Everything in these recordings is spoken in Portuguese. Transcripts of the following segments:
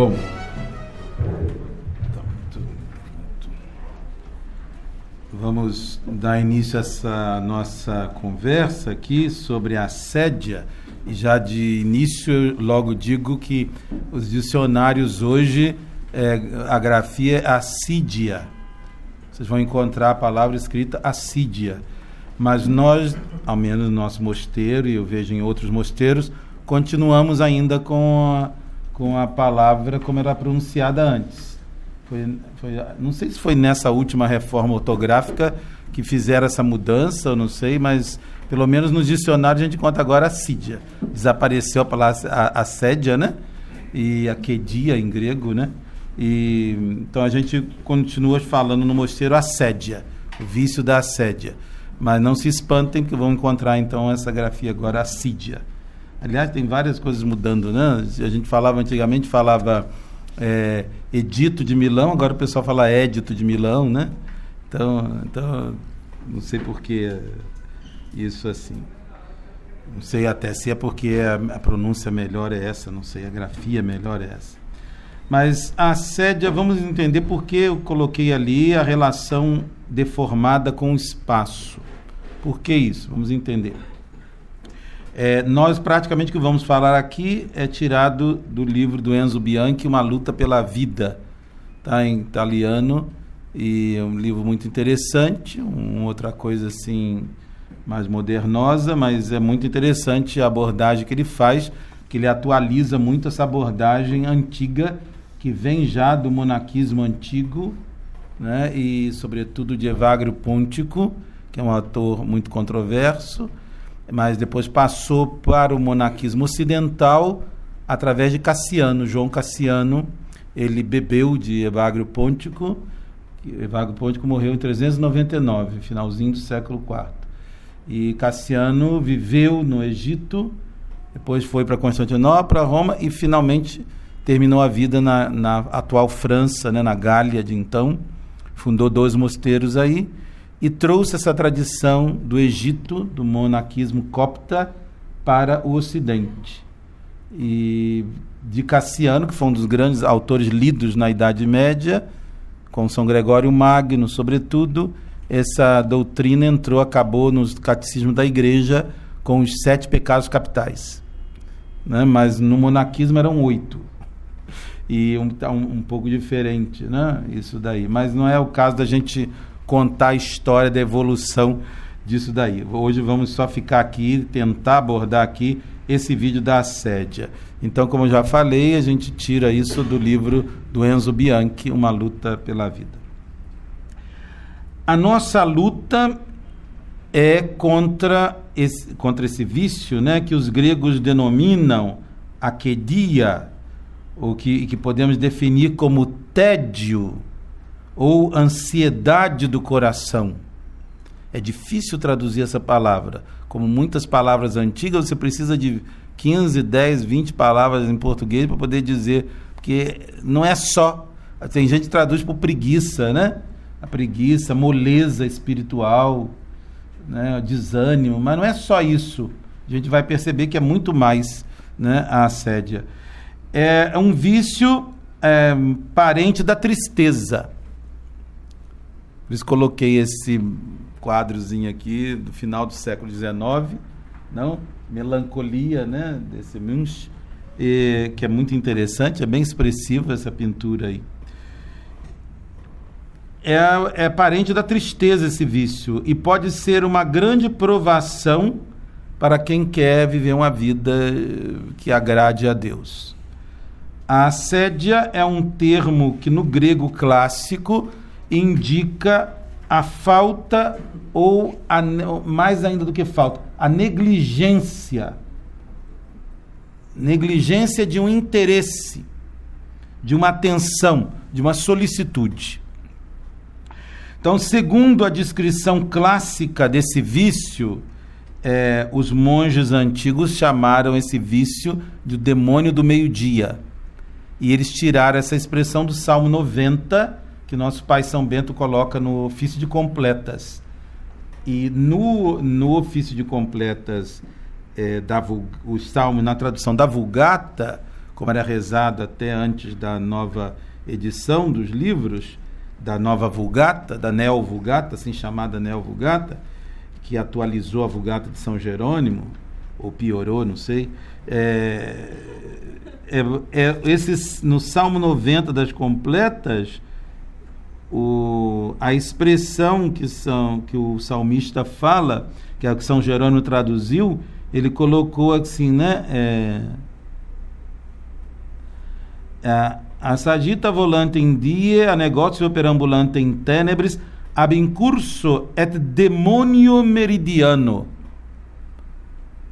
Bom. Vamos dar início a essa nossa conversa aqui sobre a assédia. E já de início, eu logo digo que os dicionários hoje, é, a grafia é assídia. Vocês vão encontrar a palavra escrita assídia. Mas nós, ao menos no nosso mosteiro, e eu vejo em outros mosteiros, continuamos ainda com a, com a palavra como era pronunciada antes. Foi, foi, não sei se foi nessa última reforma ortográfica que fizeram essa mudança, eu não sei, mas pelo menos nos dicionários a gente conta agora assídia. Desapareceu a palavra assédia, né? E aquedia em grego, né? E, então a gente continua falando no mosteiro assédia, o vício da assédia. Mas não se espantem, porque vão encontrar então essa grafia agora assídia. Aliás, tem várias coisas mudando, né? A gente falava antigamente, falava é, Edito de Milão, agora o pessoal fala Édito de Milão, né? Então, então não sei por que isso assim. Não sei até se é porque a, a pronúncia melhor é essa, não sei, a grafia melhor é essa. Mas a assédia, vamos entender por que eu coloquei ali a relação deformada com o espaço. Por que isso? Vamos entender. É, nós praticamente que vamos falar aqui é tirado do livro do Enzo Bianchi, Uma Luta pela Vida, tá em italiano e é um livro muito interessante, uma outra coisa assim mais modernosa, mas é muito interessante a abordagem que ele faz, que ele atualiza muito essa abordagem antiga que vem já do monaquismo antigo, né, e sobretudo de Evagrio Pontico, que é um autor muito controverso mas depois passou para o monaquismo ocidental através de Cassiano. João Cassiano, ele bebeu de Evagrio Pontico. Evagrio Pontico morreu em 399, finalzinho do século IV. E Cassiano viveu no Egito, depois foi para Constantinopla, Roma e finalmente terminou a vida na, na atual França, né, na Gália de então. Fundou dois mosteiros aí e trouxe essa tradição do Egito, do monaquismo copta, para o Ocidente. E de Cassiano, que foi um dos grandes autores lidos na Idade Média, com São Gregório Magno, sobretudo, essa doutrina entrou, acabou no catecismo da Igreja com os sete pecados capitais. Né? Mas no monaquismo eram oito. E um, um, um pouco diferente, né? Isso daí. Mas não é o caso da gente contar a história da evolução disso daí. Hoje vamos só ficar aqui, tentar abordar aqui esse vídeo da assédia. Então, como eu já falei, a gente tira isso do livro do Enzo Bianchi, Uma Luta pela Vida. A nossa luta é contra esse, contra esse vício né, que os gregos denominam aquedia, ou que, que podemos definir como tédio ou ansiedade do coração. É difícil traduzir essa palavra. Como muitas palavras antigas, você precisa de 15, 10, 20 palavras em português para poder dizer, porque não é só. Tem gente que traduz por preguiça, né? A preguiça, moleza espiritual, né? desânimo, mas não é só isso. A gente vai perceber que é muito mais né? a assédia. É um vício é, parente da tristeza. Por isso coloquei esse quadrozinho aqui do final do século XIX, não? Melancolia, né? Desse Munch, e, que é muito interessante, é bem expressiva essa pintura aí. É, é parente da tristeza esse vício e pode ser uma grande provação para quem quer viver uma vida que agrade a Deus. A assédia é um termo que no grego clássico indica a falta ou a, mais ainda do que falta, a negligência. Negligência de um interesse, de uma atenção, de uma solicitude. Então, segundo a descrição clássica desse vício, é, os monges antigos chamaram esse vício de demônio do meio-dia. E eles tiraram essa expressão do Salmo 90, que nosso pai São Bento coloca no ofício de completas. E no, no ofício de completas, é, da, o Salmo, na tradução da Vulgata, como era rezado até antes da nova edição dos livros, da nova Vulgata, da Neo Vulgata, assim chamada Neo Vulgata, que atualizou a Vulgata de São Jerônimo, ou piorou, não sei. É, é, é, esses, no Salmo 90 das completas, o, a expressão que, são, que o salmista fala, que é o que São Jerônimo traduziu, ele colocou assim, né? É, é a sagita volante in die, a negócio perambulante in tenebris, ab in curso et demonio meridiano.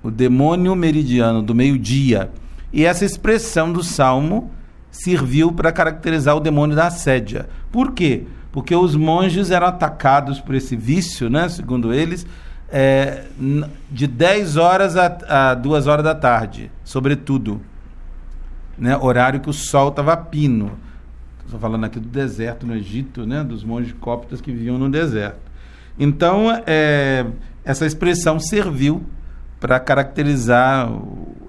O demônio meridiano, do meio-dia. E essa expressão do Salmo serviu para caracterizar o demônio da assédia. Por quê? Porque os monges eram atacados por esse vício, né, segundo eles, é, de 10 horas a, a 2 horas da tarde, sobretudo. Né, horário que o sol estava pino. Estou falando aqui do deserto no Egito, né, dos monges cóptas que viviam no deserto. Então, é, essa expressão serviu para caracterizar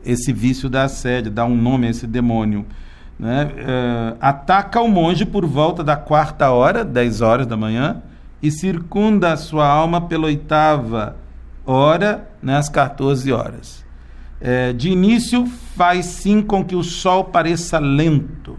esse vício da assédio, dar um nome a esse demônio. Né? É, ataca o monge por volta da quarta hora, 10 horas da manhã, e circunda a sua alma pela oitava hora, né, às 14 horas. É, de início, faz sim com que o sol pareça lento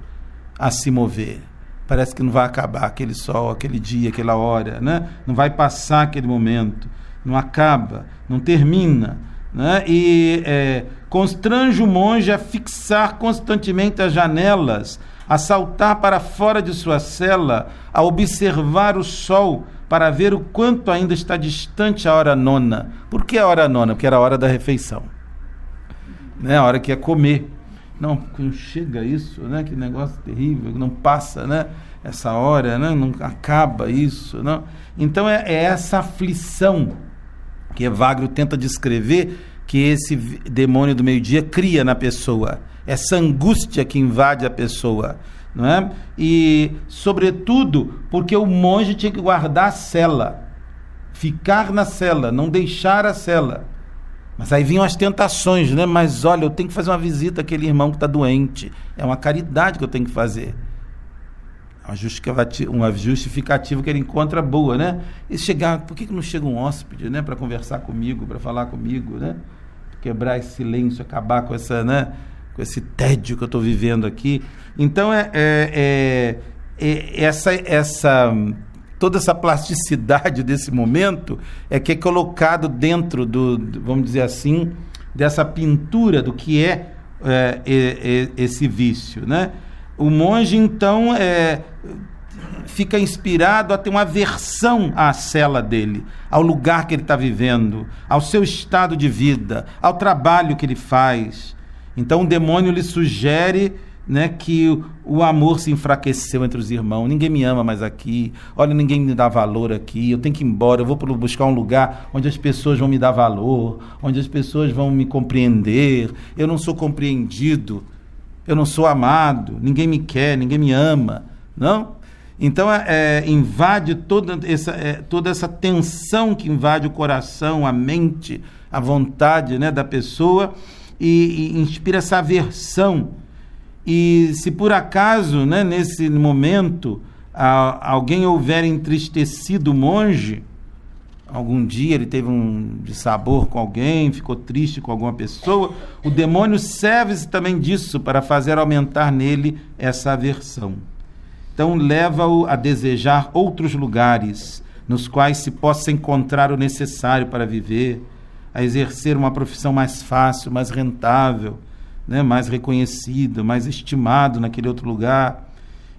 a se mover. Parece que não vai acabar aquele sol, aquele dia, aquela hora, né? não vai passar aquele momento, não acaba, não termina né? e é, constrange o monge a fixar constantemente as janelas, a saltar para fora de sua cela, a observar o sol para ver o quanto ainda está distante a hora nona. Por que a hora nona? Porque era a hora da refeição, né? a hora que ia comer. Não, quando chega isso, né? Que negócio terrível, não passa, né? Essa hora, né? Não acaba isso, não. Então é, é essa aflição que Evagrio tenta descrever que esse demônio do meio-dia cria na pessoa. Essa angústia que invade a pessoa. Não é? E, sobretudo, porque o monge tinha que guardar a cela, ficar na cela, não deixar a cela. Mas aí vinham as tentações, né? Mas olha, eu tenho que fazer uma visita àquele irmão que está doente. É uma caridade que eu tenho que fazer uma justificativa que ele encontra boa, né? E chegar, por que, que não chega um hóspede, né, para conversar comigo, para falar comigo, né? Quebrar esse silêncio, acabar com essa, né, com esse tédio que eu estou vivendo aqui. Então é, é, é, é, essa essa toda essa plasticidade desse momento é que é colocado dentro do, vamos dizer assim, dessa pintura do que é, é, é esse vício, né? O monge, então, é, fica inspirado a ter uma aversão à cela dele, ao lugar que ele está vivendo, ao seu estado de vida, ao trabalho que ele faz. Então, o demônio lhe sugere né, que o amor se enfraqueceu entre os irmãos. Ninguém me ama mais aqui. Olha, ninguém me dá valor aqui. Eu tenho que ir embora. Eu vou buscar um lugar onde as pessoas vão me dar valor, onde as pessoas vão me compreender. Eu não sou compreendido eu não sou amado, ninguém me quer, ninguém me ama, não? Então é, é, invade toda essa, é, toda essa tensão que invade o coração, a mente, a vontade né, da pessoa e, e inspira essa aversão. E se por acaso, né, nesse momento, a, alguém houver entristecido o monge, algum dia ele teve um dissabor com alguém, ficou triste com alguma pessoa, o demônio serve-se também disso para fazer aumentar nele essa aversão. Então leva-o a desejar outros lugares nos quais se possa encontrar o necessário para viver, a exercer uma profissão mais fácil, mais rentável, né, mais reconhecido, mais estimado naquele outro lugar.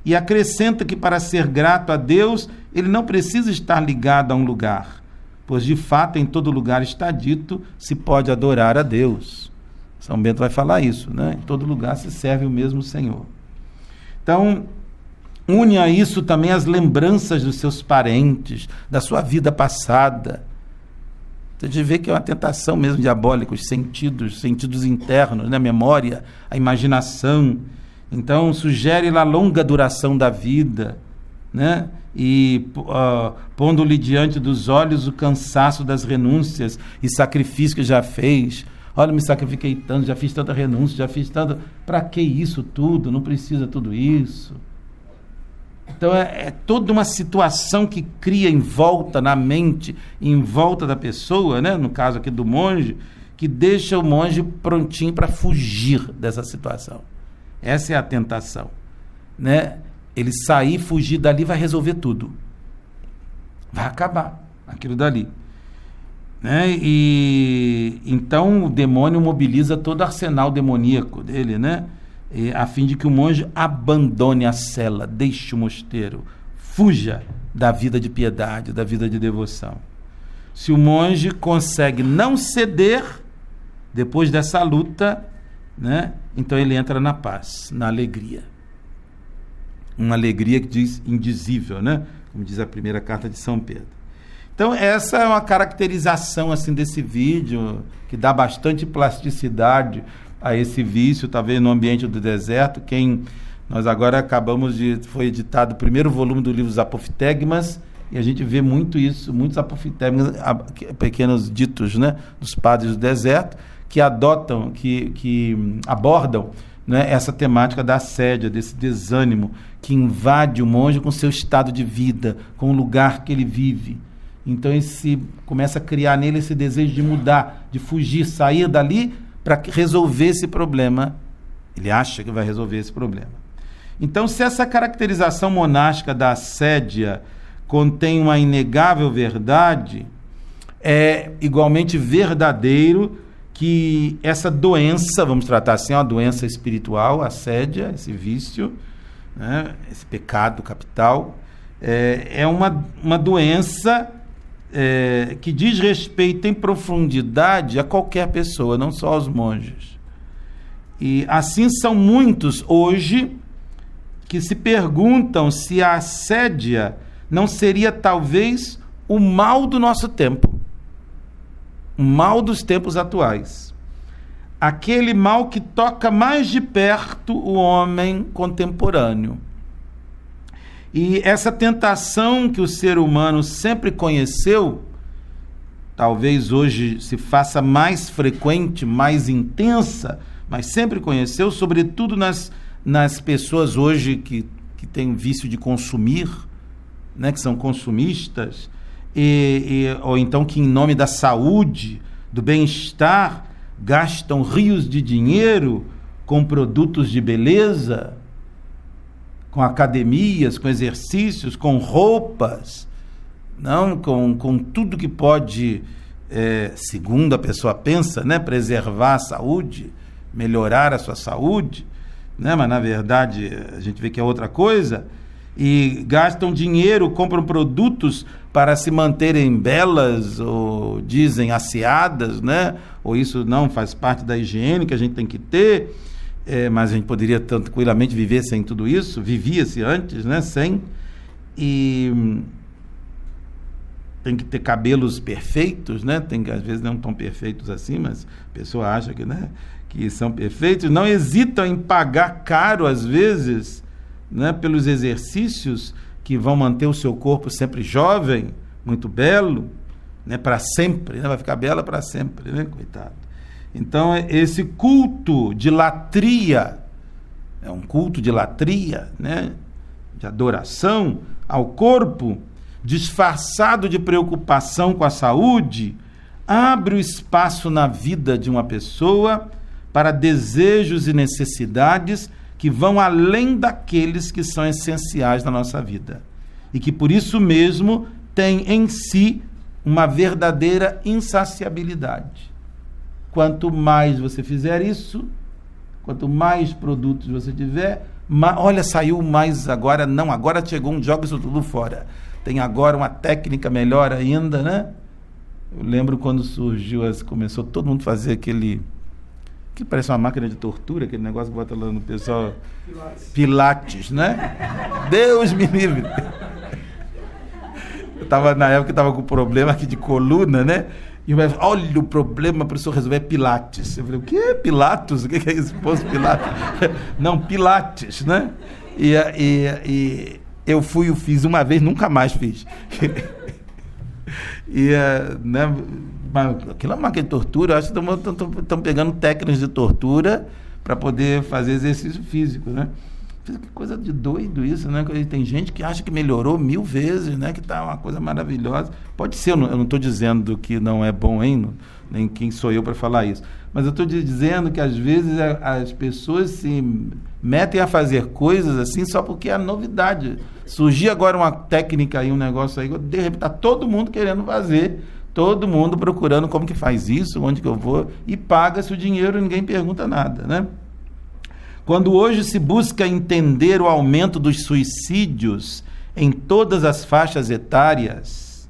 E acrescenta que para ser grato a Deus, ele não precisa estar ligado a um lugar pois de fato em todo lugar está dito se pode adorar a Deus. São Bento vai falar isso, né? Em todo lugar se serve o mesmo Senhor. Então, une a isso também as lembranças dos seus parentes, da sua vida passada. Você vê que é uma tentação mesmo diabólica, os sentidos, sentidos internos, né? a memória, a imaginação. Então, sugere a longa duração da vida, né? e uh, pondo-lhe diante dos olhos o cansaço das renúncias e sacrifício que já fez, Olha, me sacrifiquei tanto, já fiz tanta renúncia, já fiz tanto. Para que isso tudo? Não precisa tudo isso. Então é, é, toda uma situação que cria em volta, na mente, em volta da pessoa, né? no caso aqui do monge, que deixa o monge prontinho para fugir dessa situação. Essa é a tentação. Né? Ele sair, fugir dali, vai resolver tudo. Vai acabar aquilo dali. Né? E então o demônio mobiliza todo o arsenal demoníaco dele, né? E, a fim de que o monge abandone a cela, deixe o mosteiro, fuja da vida de piedade, da vida de devoção. Se o monge consegue não ceder depois dessa luta, né? Então ele entra na paz, na alegria. Uma alegria que diz indizível, né? Como diz a primeira carta de São Pedro. Então, essa é uma caracterização assim desse vídeo que dá bastante plasticidade a esse vício, talvez no ambiente do deserto. Quem nós agora acabamos de foi editado o primeiro volume do livro Os Apoftegmas e a gente vê muito isso, muitos apoftegmas, pequenos ditos, né, dos padres do deserto que adotam, que, que abordam né, essa temática da assédia, desse desânimo que invade o monge com seu estado de vida, com o lugar que ele vive. Então esse começa a criar nele esse desejo de mudar, de fugir, sair dali para resolver esse problema. Ele acha que vai resolver esse problema. Então, se essa caracterização monástica da assédia contém uma inegável verdade, é igualmente verdadeiro que essa doença, vamos tratar assim, uma doença espiritual, assédia, esse vício, né, esse pecado capital, é, é uma, uma doença é, que diz respeito em profundidade a qualquer pessoa, não só aos monges. E assim são muitos hoje que se perguntam se a assédia não seria talvez o mal do nosso tempo, o mal dos tempos atuais. Aquele mal que toca mais de perto o homem contemporâneo e essa tentação que o ser humano sempre conheceu, talvez hoje se faça mais frequente, mais intensa, mas sempre conheceu, sobretudo nas, nas pessoas hoje que, que têm vício de consumir, né, que são consumistas, e, e, ou então que, em nome da saúde, do bem-estar, gastam rios de dinheiro com produtos de beleza, com academias, com exercícios, com roupas, não com, com tudo que pode, é, segundo a pessoa pensa, né, preservar a saúde, melhorar a sua saúde, né, mas na verdade a gente vê que é outra coisa, e gastam dinheiro, compram produtos para se manterem belas ou dizem asseadas, né? Ou isso não faz parte da higiene que a gente tem que ter é, mas a gente poderia tranquilamente viver sem tudo isso, vivia-se antes, né, sem, e hum, tem que ter cabelos perfeitos, né, tem que às vezes não tão perfeitos assim, mas a pessoa acha que, né, que são perfeitos, não hesitam em pagar caro às vezes, né, pelos exercícios que vão manter o seu corpo sempre jovem, muito belo, né, para sempre, né, vai ficar bela para sempre, né, coitado. Então, esse culto de latria, é um culto de latria, né? de adoração ao corpo, disfarçado de preocupação com a saúde, abre o espaço na vida de uma pessoa para desejos e necessidades que vão além daqueles que são essenciais na nossa vida. E que por isso mesmo tem em si uma verdadeira insaciabilidade. Quanto mais você fizer isso, quanto mais produtos você tiver, ma olha, saiu mais agora, não, agora chegou um, joga isso tudo fora. Tem agora uma técnica melhor ainda, né? Eu lembro quando surgiu, começou todo mundo fazer aquele que parece uma máquina de tortura, aquele negócio que bota lá no pessoal. Pilates, Pilates né? Deus me livre. Eu tava, na época, estava com problema aqui de coluna, né? E o médico, olha o problema para o senhor resolver é Pilates. Eu falei, o que é Pilatos? O que é isso? Posto Pilates? Não, Pilates, né? E, e, e eu fui, eu fiz uma vez, nunca mais fiz. e, né, aquilo é uma máquina de tortura, acho que estão pegando técnicas de tortura para poder fazer exercício físico, né? Que coisa de doido isso, né? Tem gente que acha que melhorou mil vezes, né? Que está uma coisa maravilhosa. Pode ser, eu não estou dizendo que não é bom, hein? Nem quem sou eu para falar isso. Mas eu estou dizendo que às vezes as pessoas se metem a fazer coisas assim só porque é novidade. Surgir agora uma técnica aí, um negócio aí, de repente está todo mundo querendo fazer, todo mundo procurando como que faz isso, onde que eu vou, e paga-se o dinheiro e ninguém pergunta nada, né? Quando hoje se busca entender o aumento dos suicídios em todas as faixas etárias,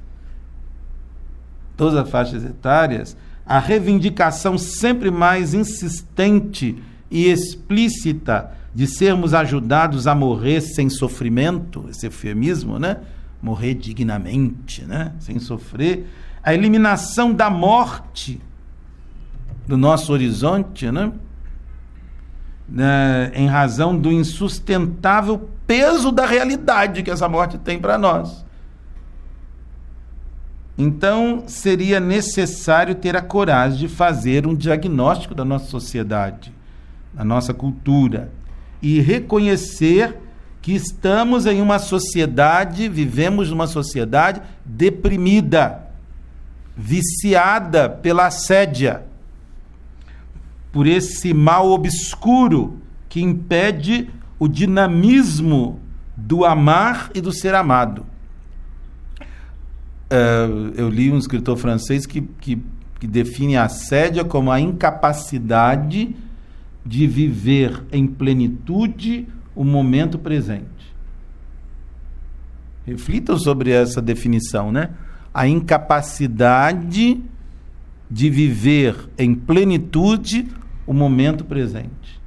todas as faixas etárias, a reivindicação sempre mais insistente e explícita de sermos ajudados a morrer sem sofrimento, esse eufemismo, né? Morrer dignamente, né? Sem sofrer, a eliminação da morte do nosso horizonte, né? Né, em razão do insustentável peso da realidade que essa morte tem para nós. Então, seria necessário ter a coragem de fazer um diagnóstico da nossa sociedade, da nossa cultura, e reconhecer que estamos em uma sociedade, vivemos numa sociedade deprimida, viciada pela assédia por esse mal obscuro que impede o dinamismo do amar e do ser amado. Uh, eu li um escritor francês que, que, que define a assédia como a incapacidade de viver em plenitude o momento presente. Reflitam sobre essa definição, né? A incapacidade de viver em plenitude o momento presente.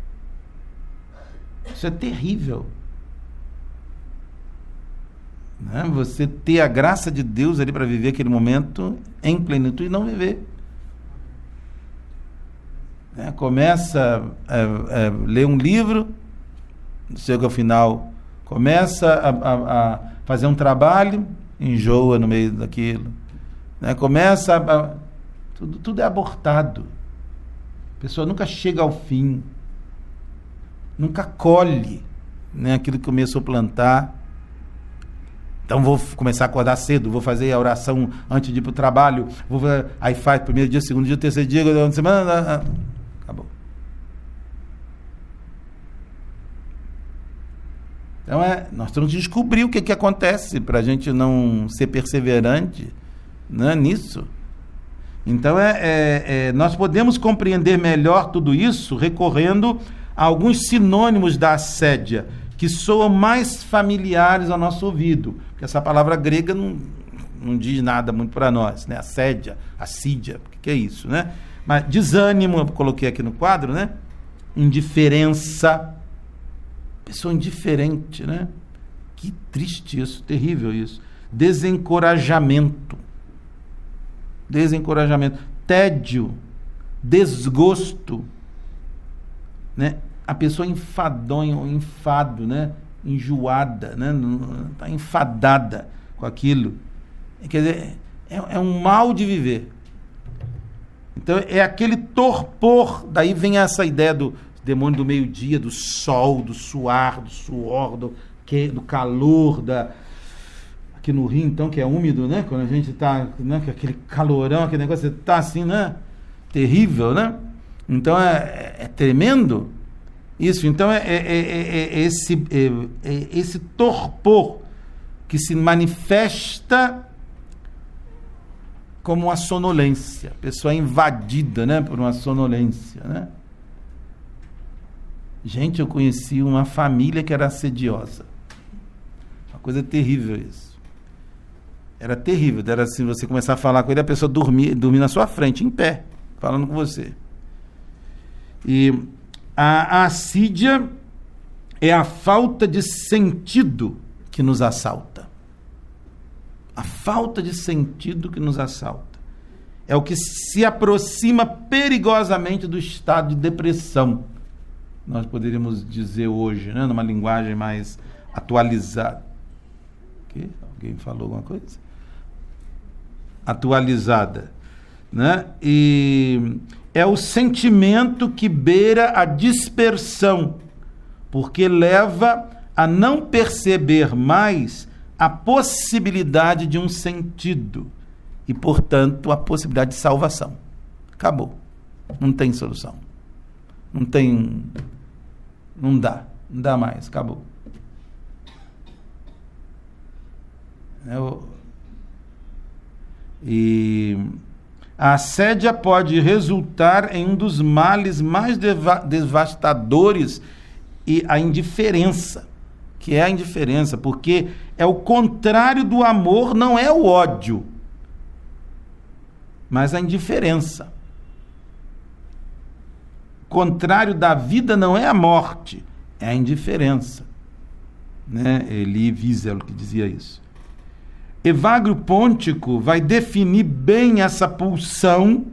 Isso é terrível. Né? Você ter a graça de Deus ali para viver aquele momento em plenitude e não viver. Né? Começa a, a, a, ler um livro, chega ao final, começa a, a, fazer um trabalho, enjoa no meio daquilo. Né? Começa a. Tudo, tudo é abortado. A pessoa nunca chega ao fim, nunca colhe né, aquilo que começou a plantar. Então vou começar a acordar cedo, vou fazer a oração antes de ir para o trabalho, vou, aí faz primeiro dia, segundo dia, terceiro dia, semana, ah, ah, acabou. Então é, nós temos que descobrir o que, que acontece para a gente não ser perseverante né, nisso. Então, é, é, é, nós podemos compreender melhor tudo isso recorrendo a alguns sinônimos da assédia, que soam mais familiares ao nosso ouvido. Porque essa palavra grega não, não diz nada muito para nós, né? Assédia, assídia, o que é isso, né? Mas desânimo, eu coloquei aqui no quadro, né? Indiferença. Pessoa indiferente, né? Que triste isso, terrível isso. Desencorajamento desencorajamento, tédio, desgosto, né? A pessoa enfadonha, enfado, né? Enjoada, né? Está enfadada com aquilo. Quer dizer, é, é um mal de viver. Então é aquele torpor, daí vem essa ideia do demônio do meio-dia, do sol, do suar, do suor, do, que, do calor, da, aqui no Rio, então, que é úmido, né? Quando a gente está, né? Aquele calorão, aquele negócio, você está assim, né? Terrível, né? Então é, é, é tremendo isso. Então é, é, é, é esse, esse torpor que se manifesta como uma sonolência. A pessoa é invadida né, por uma sonolência. Né? Gente, eu conheci uma família que era assediosa. Uma coisa terrível isso. Era terrível. Era assim, você começar a falar com ele, a pessoa dormir, dormir na sua frente, em pé, falando com você. E a, assídia é a falta de sentido que nos assalta. A falta de sentido que nos assalta. É o que se aproxima perigosamente do estado de depressão. Nós poderíamos dizer hoje, né, numa linguagem mais atualizada. Que? Alguém falou alguma coisa? Atualizada. né? E é o sentimento que beira a dispersão, porque leva a não perceber mais a possibilidade de um sentido e, portanto, a possibilidade de salvação. Acabou. Não tem solução. Não tem. Não dá. Não dá mais. Acabou. Eu, e a assédia pode resultar em um dos males mais deva devastadores e a indiferença, que é a indiferença, porque é o contrário do amor, não é o ódio, mas a indiferença. O contrário da vida não é a morte, é a indiferença. Né? Elie Wiesel que dizia isso. Evagrio Pontico vai definir bem essa pulsão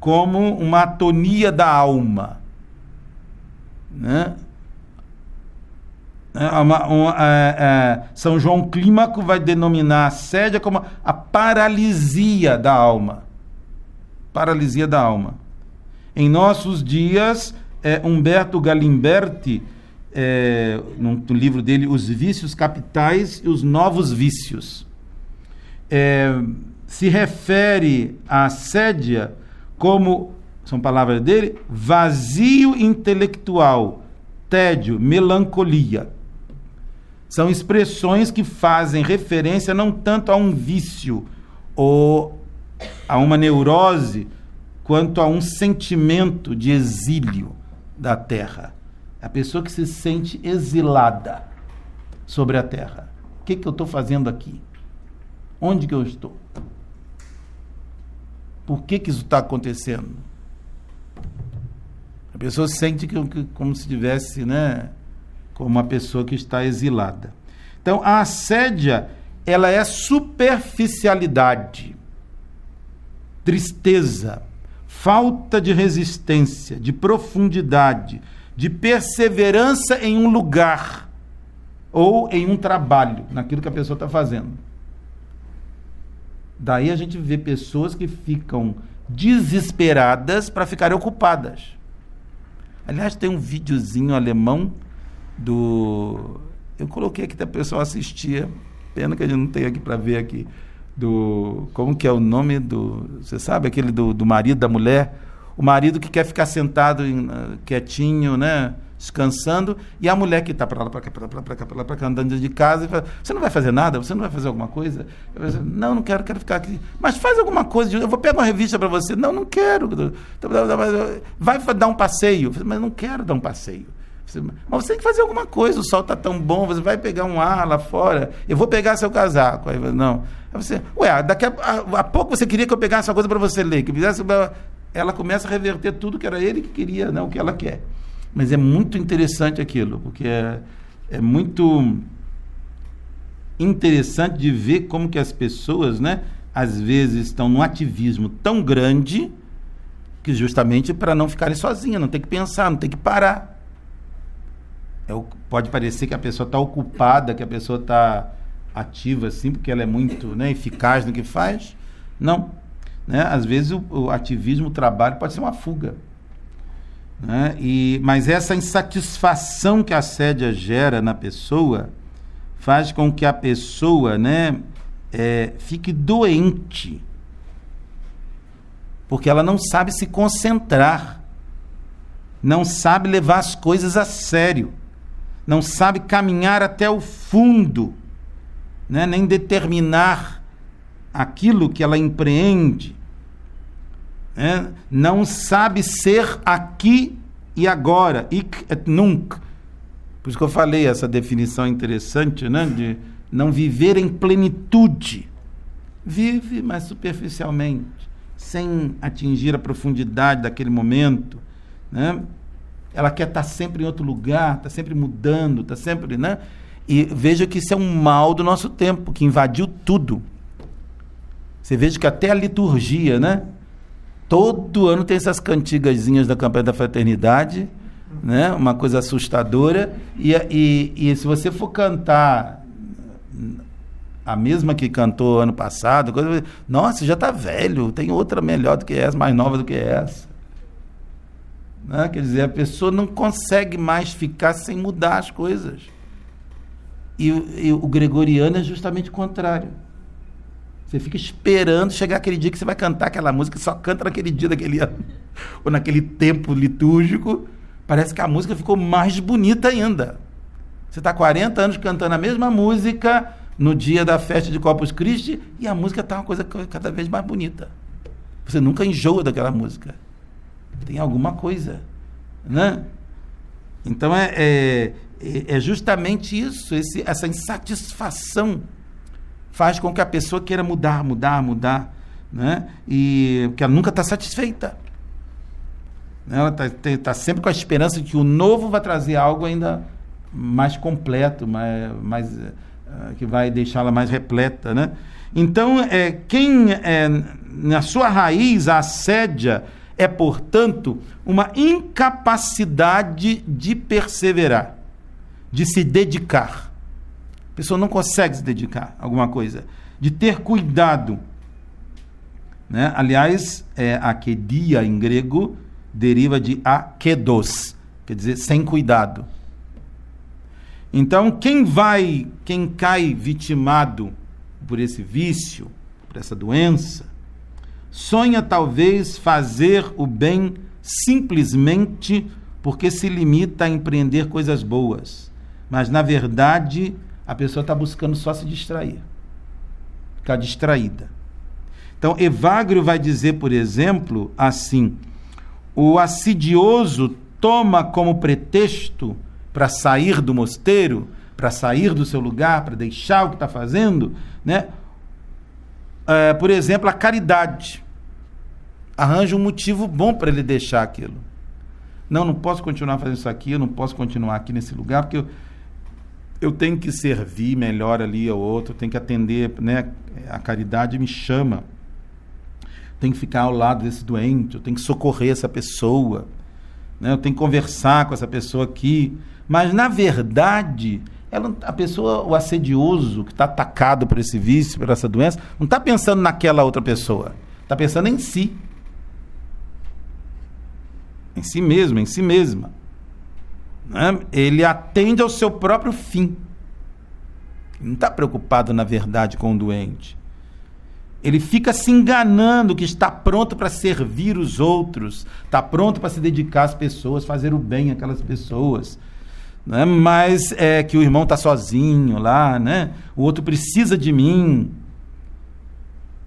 como uma atonia da alma. Né? É uma, uma, é, é, São João Clímaco vai denominar a sédia como a paralisia da alma. Paralisia da alma. Em nossos dias, é, Humberto Galimberti, é, no, no livro dele Os Vícios Capitais e os Novos Vícios, é, se refere à sédia como, são palavras dele, vazio intelectual, tédio, melancolia. São expressões que fazem referência não tanto a um vício ou a uma neurose, quanto a um sentimento de exílio da terra. A pessoa que se sente exilada sobre a terra. O que, que eu estou fazendo aqui? Onde que eu estou? Por que, que isso está acontecendo? A pessoa sente que, que, como se tivesse, né, como uma pessoa que está exilada. Então, a assédia, ela é superficialidade, tristeza, falta de resistência, de profundidade, de perseverança em um lugar ou em um trabalho, naquilo que a pessoa está fazendo. Daí a gente vê pessoas que ficam desesperadas para ficarem ocupadas. Aliás, tem um videozinho alemão do. Eu coloquei aqui para o pessoal assistir. Pena que a gente não tem aqui para ver aqui. Do. Como que é o nome do. Você sabe aquele do, do marido da mulher? O marido que quer ficar sentado em, quietinho, né? descansando, e a mulher que está para lá, para cá, para lá, para cá, para lá, para cá, andando de casa, e fala, você não vai fazer nada? Você não vai fazer alguma coisa? Falo, não, não quero, quero ficar aqui. Mas faz alguma coisa, eu vou pegar uma revista para você. Não, não quero. Vai dar um passeio. mas não quero dar um passeio. Mas você tem que fazer alguma coisa, o sol está tão bom, você vai pegar um ar lá fora, eu vou pegar seu casaco. Aí, não. Aí você, ué, daqui a, a, a pouco você queria que eu pegasse uma coisa para você ler, que fizesse. Ela começa a reverter tudo que era ele que queria, não o que ela quer. Mas é muito interessante aquilo, porque é, é muito interessante de ver como que as pessoas, né, às vezes estão num ativismo tão grande que justamente para não ficarem sozinhas, não tem que pensar, não tem que parar. É, pode parecer que a pessoa está ocupada, que a pessoa está ativa assim, porque ela é muito né, eficaz no que faz. Não. Né? Às vezes o, o ativismo, o trabalho pode ser uma fuga. Né? E, mas essa insatisfação que a assédia gera na pessoa faz com que a pessoa né, é, fique doente. Porque ela não sabe se concentrar, não sabe levar as coisas a sério, não sabe caminhar até o fundo, né, nem determinar aquilo que ela empreende né? não sabe ser aqui e agora, ik et nunc. Por isso que eu falei essa definição interessante, né? de não viver em plenitude. Vive, mas superficialmente, sem atingir a profundidade daquele momento. Né? Ela quer estar sempre em outro lugar, está sempre mudando, está sempre. Né? E veja que isso é um mal do nosso tempo, que invadiu tudo. Você veja que até a liturgia, né? Todo ano tem essas cantigazinhas da campanha da fraternidade, né? uma coisa assustadora. E, e, e se você for cantar a mesma que cantou ano passado, coisa, nossa, já está velho, tem outra melhor do que essa, mais nova do que essa. Né? Quer dizer, a pessoa não consegue mais ficar sem mudar as coisas. E, e o gregoriano é justamente o contrário. Você fica esperando chegar aquele dia que você vai cantar aquela música, só canta naquele dia daquele ano, ou naquele tempo litúrgico. Parece que a música ficou mais bonita ainda. Você está 40 anos cantando a mesma música no dia da festa de Corpus Christi e a música está uma coisa cada vez mais bonita. Você nunca enjoa daquela música. Tem alguma coisa, né? Então é, é, é justamente isso, esse, essa insatisfação faz com que a pessoa queira mudar, mudar, mudar, né? E que ela nunca está satisfeita. Ela está tá sempre com a esperança de que o novo vai trazer algo ainda mais completo, mais, mais uh, que vai deixá-la mais repleta, né? Então, é, quem é, na sua raiz assédia é, portanto, uma incapacidade de perseverar, de se dedicar. A pessoa não consegue se dedicar a alguma coisa, de ter cuidado. Né? Aliás, é, aquedia em grego deriva de akedos, quer dizer, sem cuidado. Então, quem vai, quem cai vitimado por esse vício, por essa doença, sonha talvez fazer o bem simplesmente porque se limita a empreender coisas boas. Mas, na verdade, a pessoa está buscando só se distrair, ficar distraída. Então, Evagrio vai dizer, por exemplo, assim: o assidioso toma como pretexto para sair do mosteiro, para sair do seu lugar, para deixar o que está fazendo, né? É, por exemplo, a caridade. Arranja um motivo bom para ele deixar aquilo. Não, não posso continuar fazendo isso aqui, eu não posso continuar aqui nesse lugar, porque eu, eu tenho que servir melhor ali ao outro, tenho que atender, né? A caridade me chama. Tenho que ficar ao lado desse doente, eu tenho que socorrer essa pessoa, né? Eu tenho que conversar com essa pessoa aqui. Mas na verdade, ela, a pessoa, o assedioso que está atacado por esse vício, por essa doença, não está pensando naquela outra pessoa, está pensando em si. Em si mesmo, em si mesma né? ele atende ao seu próprio fim. Ele não está preocupado, na verdade, com o doente. Ele fica se enganando que está pronto para servir os outros, está pronto para se dedicar às pessoas, fazer o bem àquelas pessoas. Né? Mas é que o irmão está sozinho lá, né? o outro precisa de mim.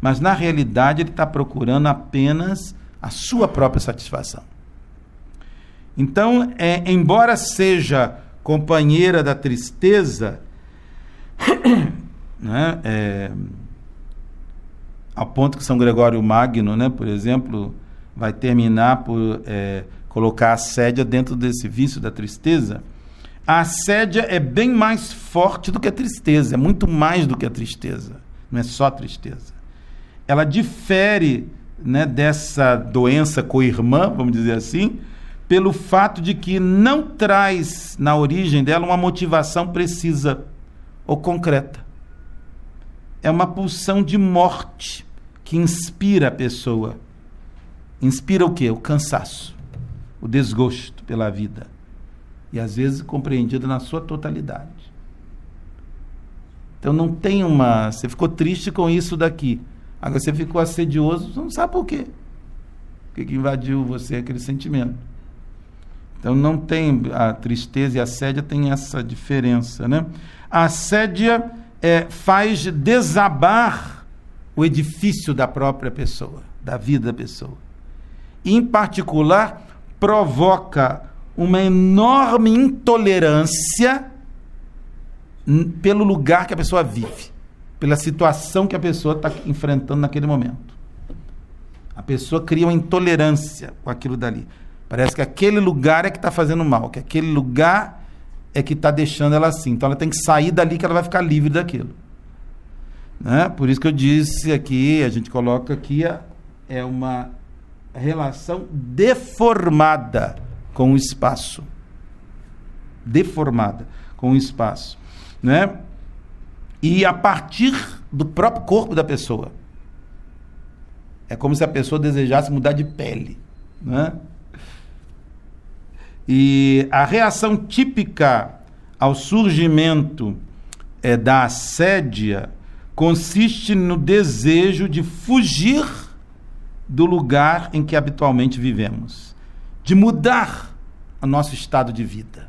Mas na realidade ele está procurando apenas a sua própria satisfação. Então, é, embora seja companheira da tristeza, né, é, ao ponto que São Gregório Magno, né, por exemplo, vai terminar por é, colocar a sédia dentro desse vício da tristeza, a assédia é bem mais forte do que a tristeza, é muito mais do que a tristeza, não é só tristeza. Ela difere né, dessa doença co-irmã, vamos dizer assim, pelo fato de que não traz na origem dela uma motivação precisa ou concreta. É uma pulsão de morte que inspira a pessoa. Inspira o quê? O cansaço, o desgosto pela vida. E às vezes compreendido na sua totalidade. Então não tem uma. Você ficou triste com isso daqui. Agora você ficou assedioso, você não sabe por quê. O que invadiu você aquele sentimento. Então não tem a tristeza e a assédia tem essa diferença, né? A assédia é, faz desabar o edifício da própria pessoa, da vida da pessoa. E, em particular, provoca uma enorme intolerância pelo lugar que a pessoa vive, pela situação que a pessoa está enfrentando naquele momento. A pessoa cria uma intolerância com aquilo dali. Parece que aquele lugar é que está fazendo mal, que aquele lugar é que está deixando ela assim. Então ela tem que sair dali que ela vai ficar livre daquilo. Né? Por isso que eu disse aqui, a gente coloca aqui, é uma relação deformada com o espaço. Deformada com o espaço. Né? e a partir do próprio corpo da pessoa. É como se a pessoa desejasse mudar de pele. Né? E a reação típica ao surgimento é, da assédia consiste no desejo de fugir do lugar em que habitualmente vivemos, de mudar o nosso estado de vida.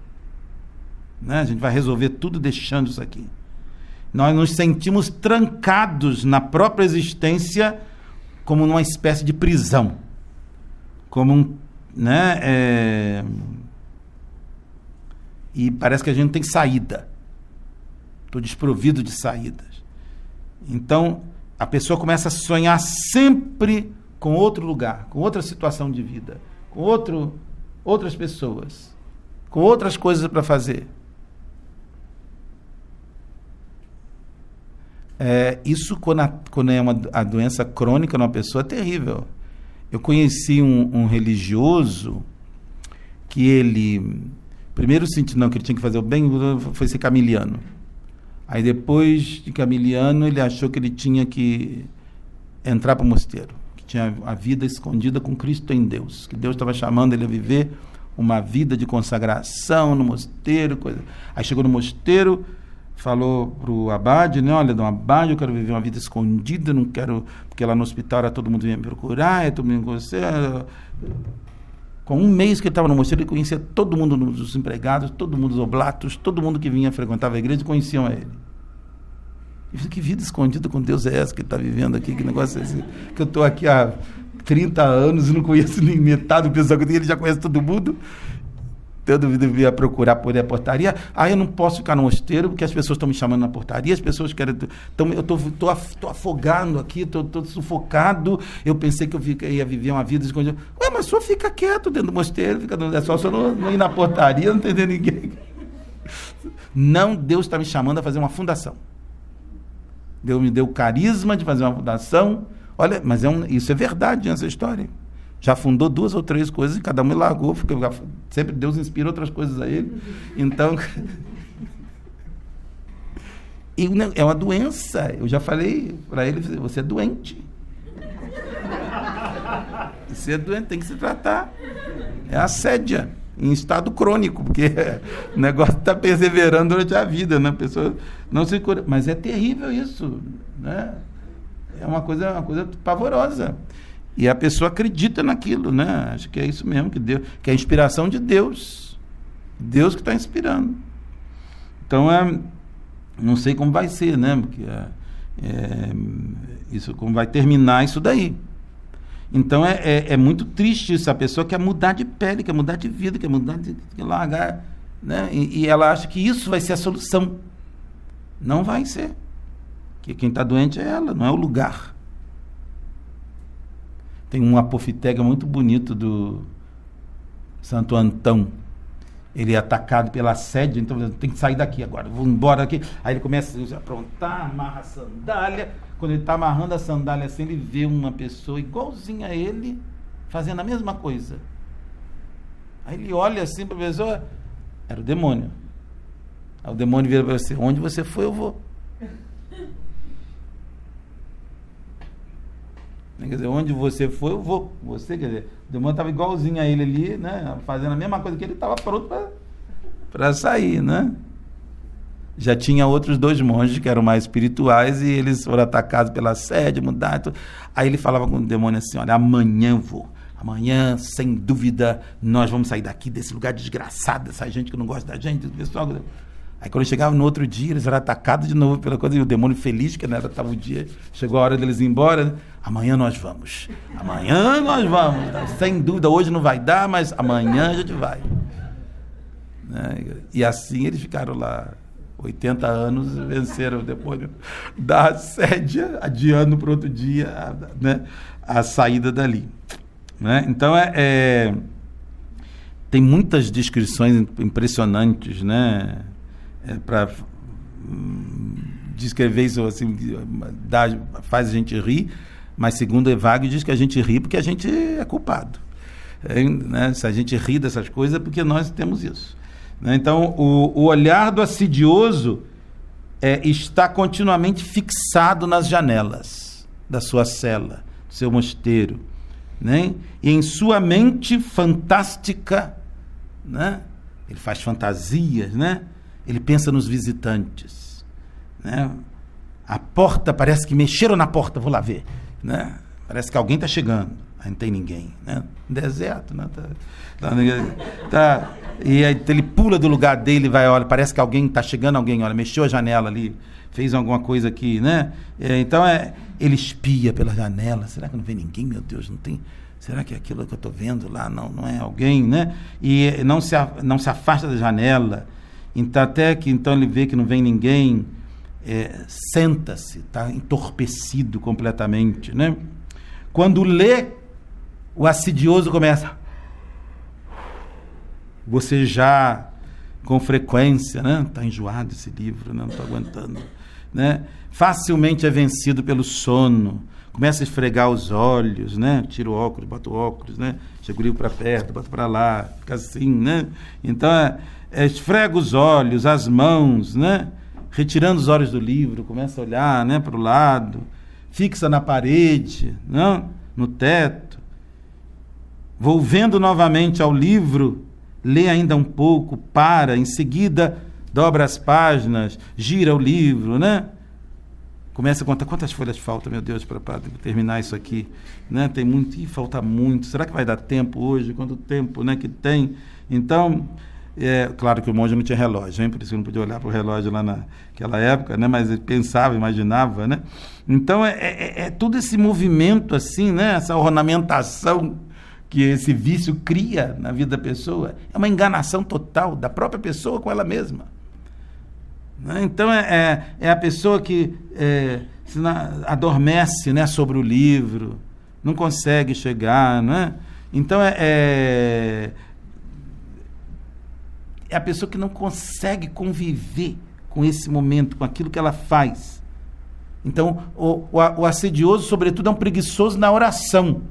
Né? A gente vai resolver tudo deixando isso aqui. Nós nos sentimos trancados na própria existência como numa espécie de prisão, como um, né, é... e parece que a gente não tem saída. Estou desprovido de saídas. Então, a pessoa começa a sonhar sempre com outro lugar, com outra situação de vida, com outro, outras pessoas, com outras coisas para fazer. É, isso, quando, a, quando é uma a doença crônica numa pessoa, é terrível. Eu conheci um, um religioso que ele, primeiro sentiu não, que ele tinha que fazer o bem, foi ser camiliano. Aí depois de camiliano, ele achou que ele tinha que entrar para o mosteiro, que tinha a vida escondida com Cristo em Deus, que Deus estava chamando ele a viver uma vida de consagração no mosteiro, coisa. Aí chegou no mosteiro, falou para o abade, né, olha, Dom Abade, eu quero viver uma vida escondida, não quero, porque lá no hospital era todo mundo vinha me procurar, é todo mundo você. Com um mês que ele estava no mosteiro, ele conhecia todo mundo dos empregados, todo mundo dos oblatos, todo mundo que vinha frequentava a igreja conheciam ele. E falei, que vida escondida com Deus é essa que ele está vivendo aqui? Que negócio é esse? Que eu estou aqui há 30 anos e não conheço nem metade do pessoal que tem, ele já conhece todo mundo. Mundo devia procurar por a portaria. Ah, eu não posso ficar no mosteiro porque as pessoas estão me chamando na portaria, as pessoas querem. Então, eu estou afogando aqui, estou sufocado. Eu pensei que eu ia viver uma vida escondida. Ué, mas só fica quieto dentro do mosteiro, fica, é só, só não, não ir na portaria, não entender ninguém. Não, Deus está me chamando a fazer uma fundação. Deus me deu o carisma de fazer uma fundação. Olha, mas é um, isso é verdade essa história. Já fundou duas ou três coisas e cada um me largou, porque sempre Deus inspira outras coisas a ele. Então. é uma doença. Eu já falei para ele: você é doente. Você é doente, tem que se tratar. É assédia em estado crônico, porque o negócio está perseverando durante a vida, né? A pessoa não se cura. Mas é terrível isso, né? É uma coisa, uma coisa pavorosa. E a pessoa acredita naquilo, né? Acho que é isso mesmo que Deus, que é a inspiração de Deus. Deus que está inspirando. Então é, não sei como vai ser, né? Porque é, é, isso como vai terminar isso daí. Então é, é, é, muito triste isso. A pessoa quer mudar de pele, quer mudar de vida, quer mudar de quer largar. Né? E, e, ela acha que isso vai ser a solução. Não vai ser. Que quem está doente é ela, não é o lugar. Tem um apofitega muito bonito do Santo Antão. Ele é atacado pela sede, então tem que sair daqui agora, vou embora daqui. Aí ele começa a aprontar, amarra a sandália quando ele está amarrando a sandália assim, ele vê uma pessoa igualzinha a ele fazendo a mesma coisa. Aí ele olha assim para a pessoa, era o demônio. Aí o demônio vira para você: onde você foi, eu vou. Quer dizer, onde você foi, eu vou. Você, quer dizer, o demônio estava igualzinho a ele ali, né? Fazendo a mesma coisa que ele estava pronto para sair, né? já tinha outros dois monges que eram mais espirituais e eles foram atacados pela sede, mudaram. Aí ele falava com o demônio assim: Olha, amanhã vou. Amanhã, sem dúvida, nós vamos sair daqui, desse lugar desgraçado, dessa gente que não gosta da gente, do pessoal. Aí quando chegava no outro dia, eles eram atacados de novo pela coisa, e o demônio feliz, que era estava o dia, chegou a hora deles ir embora, né? amanhã nós vamos. Amanhã nós vamos. Sem dúvida, hoje não vai dar, mas amanhã a gente vai. Né? E assim eles ficaram lá 80 anos venceram depois da assédia, adiando para outro dia né, a saída dali. Né? Então, é, é, tem muitas descrições impressionantes né, é, para hum, descrever isso assim, dá, faz a gente rir, mas segundo Evagrio diz que a gente ri porque a gente é culpado. É, né? Se a gente ri dessas coisas é porque nós temos isso. Né? Então, o, o olhar do assidioso é, está continuamente fixado nas janelas da sua cela, do seu mosteiro. Né? E em sua mente fantástica, né? ele faz fantasias, né? Ele pensa nos visitantes. Né? A porta, parece que mexeram na porta, vou lá ver. Né? Parece que alguém está chegando. Aí não tem ninguém. Né? Deserto, né? Tá, tá, tá, e aí ele pula do lugar dele vai, olha, parece que alguém está chegando, alguém, olha, mexeu a janela ali, fez alguma coisa aqui, né? Então é, ele espia pela janela. Será que não vê ninguém? Meu Deus, não tem. Será que é aquilo que eu estou vendo lá não, não é alguém, né? E não se, não se afasta da janela. Então, até que então ele vê que não vem ninguém, é, senta-se, está entorpecido completamente, né? Quando lê, o assidioso começa você já com frequência, né? Está enjoado esse livro, né? não estou aguentando. Né? Facilmente é vencido pelo sono. Começa a esfregar os olhos, né? Tira o óculos, bota o óculos, né? Chega o livro para perto, bota para lá, fica assim, né? Então, é, esfrega os olhos, as mãos, né? Retirando os olhos do livro, começa a olhar, né? Para o lado, fixa na parede, não? no teto. Volvendo novamente ao livro, lê ainda um pouco, para, em seguida dobra as páginas, gira o livro, né? Começa a contar quantas folhas faltam, meu Deus, para terminar isso aqui. Né? Tem muito, e falta muito. Será que vai dar tempo hoje? Quanto tempo né, que tem? Então, é, claro que o monge não tinha relógio, hein? por isso não podia olhar para o relógio lá naquela época, né? mas ele pensava, imaginava. Né? Então, é, é, é todo esse movimento assim, né? essa ornamentação que esse vício cria na vida da pessoa é uma enganação total da própria pessoa com ela mesma. Né? Então é, é, é, a pessoa que é, adormece né, sobre o livro, não consegue chegar. Né? Então é, é, é a pessoa que não consegue conviver com esse momento, com aquilo que ela faz. Então, o, o, o assedioso, sobretudo, é um preguiçoso na oração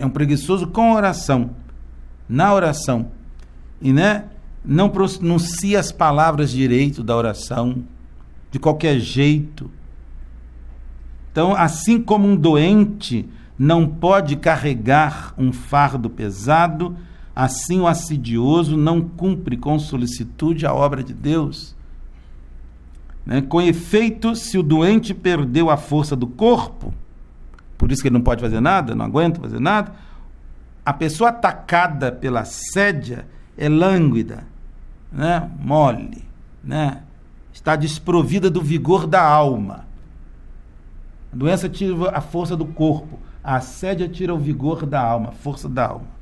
é um preguiçoso com oração, na oração. E né, não pronuncia as palavras direito da oração, de qualquer jeito. Então, assim como um doente não pode carregar um fardo pesado, assim o assidioso não cumpre com solicitude a obra de Deus. Né? Com efeito, se o doente perdeu a força do corpo, por isso que ele não pode fazer nada, não aguenta fazer nada. A pessoa atacada pela sédia é lânguida, né? mole, né? está desprovida do vigor da alma. A doença tira a força do corpo, a assédia tira o vigor da alma, força da alma.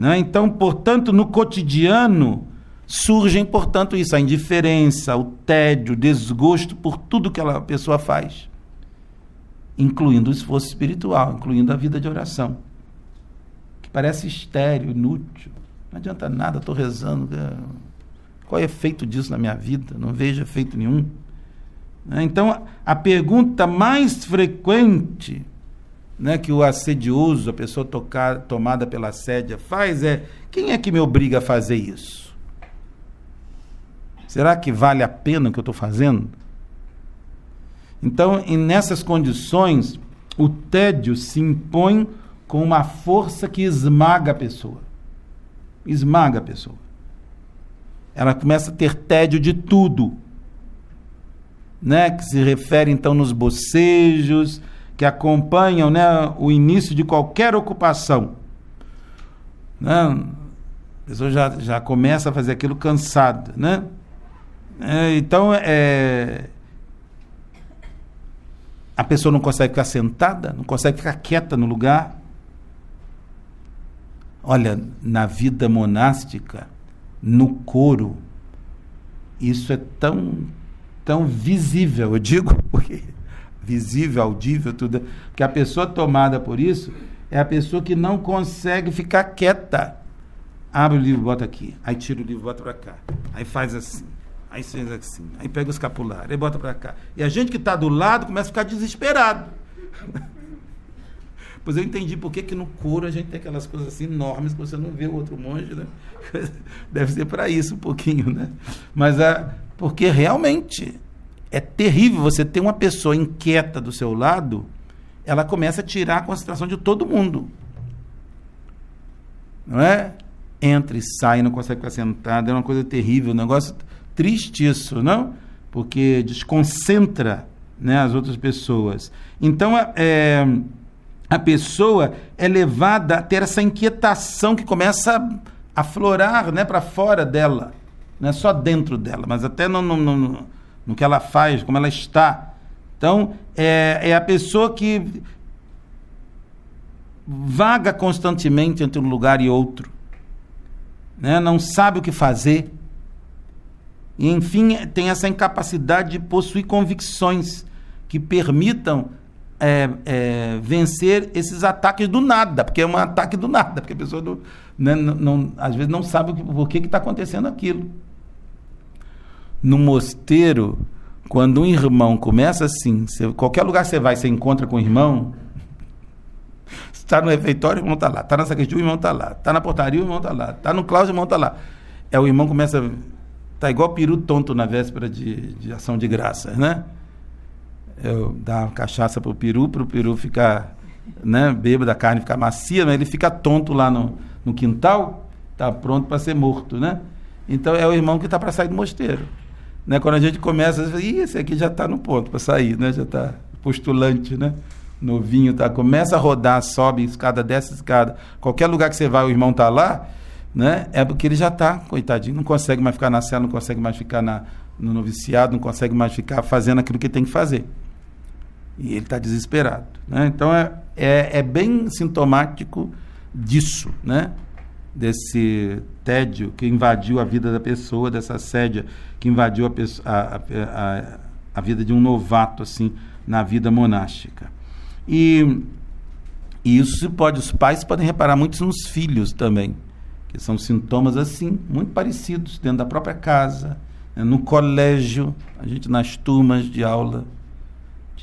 Né? Então, portanto, no cotidiano surgem, portanto, isso, a indiferença, o tédio, o desgosto por tudo que a pessoa faz incluindo o esforço espiritual, incluindo a vida de oração, que parece estéreo, inútil. Não adianta nada, estou rezando. É, qual é o efeito disso na minha vida? Não vejo efeito nenhum. Né? Então, a pergunta mais frequente né, que o assedioso, a pessoa tocar, tomada pela assédia, faz é: quem é que me obriga a fazer isso? Será que vale a pena o que eu estou fazendo? Então, nessas condições, o tédio se impõe com uma força que esmaga a pessoa. Esmaga a pessoa. Ela começa a ter tédio de tudo. Né? Que se refere então nos bocejos, que acompanham né, o início de qualquer ocupação. Né? A pessoa já, já começa a fazer aquilo cansada. Né? É, então, é, a pessoa não consegue ficar sentada, não consegue ficar quieta no lugar. Olha, na vida monástica, no coro, isso é tão, tão visível, eu digo, porque visível, audível, tudo, porque a pessoa tomada por isso é a pessoa que não consegue ficar quieta. Abre o livro, bota aqui, aí tira o livro, bota para cá, aí faz assim. Aí fez assim, aí pega o escapulário, aí bota para cá. E a gente que está do lado começa a ficar desesperado. pois eu entendi por que, no couro a gente tem aquelas coisas assim enormes que você não vê o outro monge, né? Deve ser para isso um pouquinho, né? Mas a, Porque realmente é terrível você ter uma pessoa inquieta do seu lado, ela começa a tirar a concentração de todo mundo. Não é? Entra e sai, não consegue ficar sentado, é uma coisa terrível, um negócio triste isso, não? Porque desconcentra né, as outras pessoas. Então, é, a pessoa é levada a ter essa inquietação que começa a aflorar né, para fora dela. Não é só dentro dela, mas até no, no, no, no que ela faz, como ela está. Então, é, é a pessoa que vaga constantemente entre um lugar e outro. Né? Não sabe o que fazer. E, enfim, tem essa incapacidade de possuir convicções que permitam é, é, vencer esses ataques do nada, porque é um ataque do nada, porque a pessoa não, né, não, não às vezes não sabe o que, está acontecendo aquilo. No mosteiro, quando um irmão começa assim, você, qualquer lugar que você vai, você encontra com o irmão, está no refeitório, o irmão está lá, está na sacristia, o irmão está lá, está na portaria, o irmão está lá, está no cláudio, o irmão está lá. É, o irmão começa, está igual peru tonto na véspera de, de ação de graças, né? eu uma cachaça pro peru, para o peru ficar né, bêbado, a carne ficar macia, mas ele fica tonto lá no, no quintal, está pronto para ser morto, né? Então é o irmão que está para sair do mosteiro. Né? Quando a gente começa, a Ih, esse aqui já está no ponto para sair, né? já está postulante, né? novinho, tá? começa a rodar, sobe escada, desce escada, qualquer lugar que você vai, o irmão está lá, né? é porque ele já está, coitadinho, não consegue mais ficar na cela, não consegue mais ficar na, no noviciado, não consegue mais ficar fazendo aquilo que tem que fazer. E ele está desesperado. Né? Então é, é, é, bem sintomático disso, né? Desse tédio que invadiu a vida da pessoa, dessa sédia que invadiu a, a, a, a vida de um novato assim na vida monástica. E, e isso pode, os pais podem reparar muito nos filhos também, que são sintomas assim, muito parecidos, dentro da própria casa, né? no colégio, a gente nas turmas de aula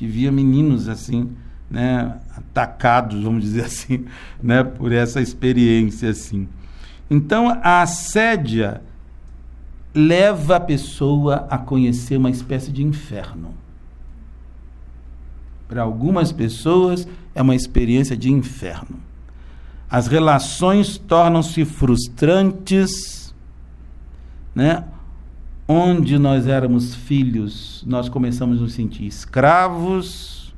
via meninos assim, né, atacados, vamos dizer assim, né, por essa experiência assim. Então a assédia leva a pessoa a conhecer uma espécie de inferno. Para algumas pessoas é uma experiência de inferno. As relações tornam-se frustrantes, né? onde nós éramos filhos, nós começamos a nos sentir escravos.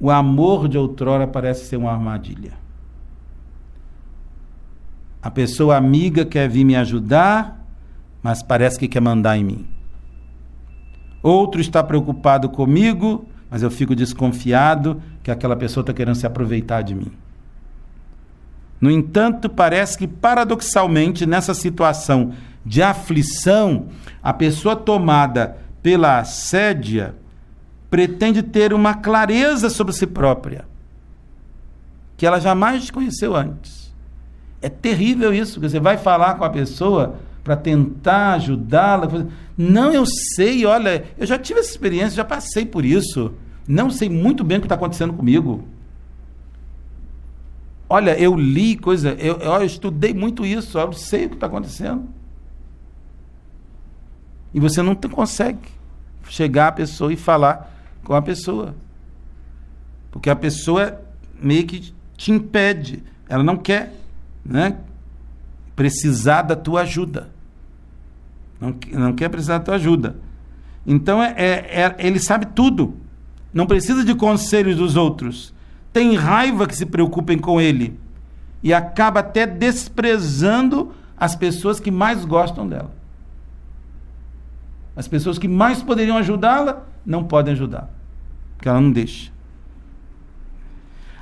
O amor de outrora parece ser uma armadilha. A pessoa amiga quer vir me ajudar, mas parece que quer mandar em mim. Outro está preocupado comigo, mas eu fico desconfiado que aquela pessoa está querendo se aproveitar de mim. No entanto, parece que paradoxalmente, nessa situação de aflição, a pessoa tomada pela assédia pretende ter uma clareza sobre si própria, que ela jamais conheceu antes. É terrível isso, você vai falar com a pessoa para tentar ajudá-la. Não, eu sei, olha, eu já tive essa experiência, já passei por isso. Não sei muito bem o que está acontecendo comigo. Olha, eu li coisa, eu, eu estudei muito isso, eu sei o que está acontecendo. E você não consegue chegar à pessoa e falar com a pessoa. Porque a pessoa meio que te impede, ela não quer né, precisar da tua ajuda. Não, não quer precisar da tua ajuda. Então é, é, é, ele sabe tudo. Não precisa de conselhos dos outros. Tem raiva que se preocupem com ele. E acaba até desprezando as pessoas que mais gostam dela. As pessoas que mais poderiam ajudá-la não podem ajudar, porque ela não deixa.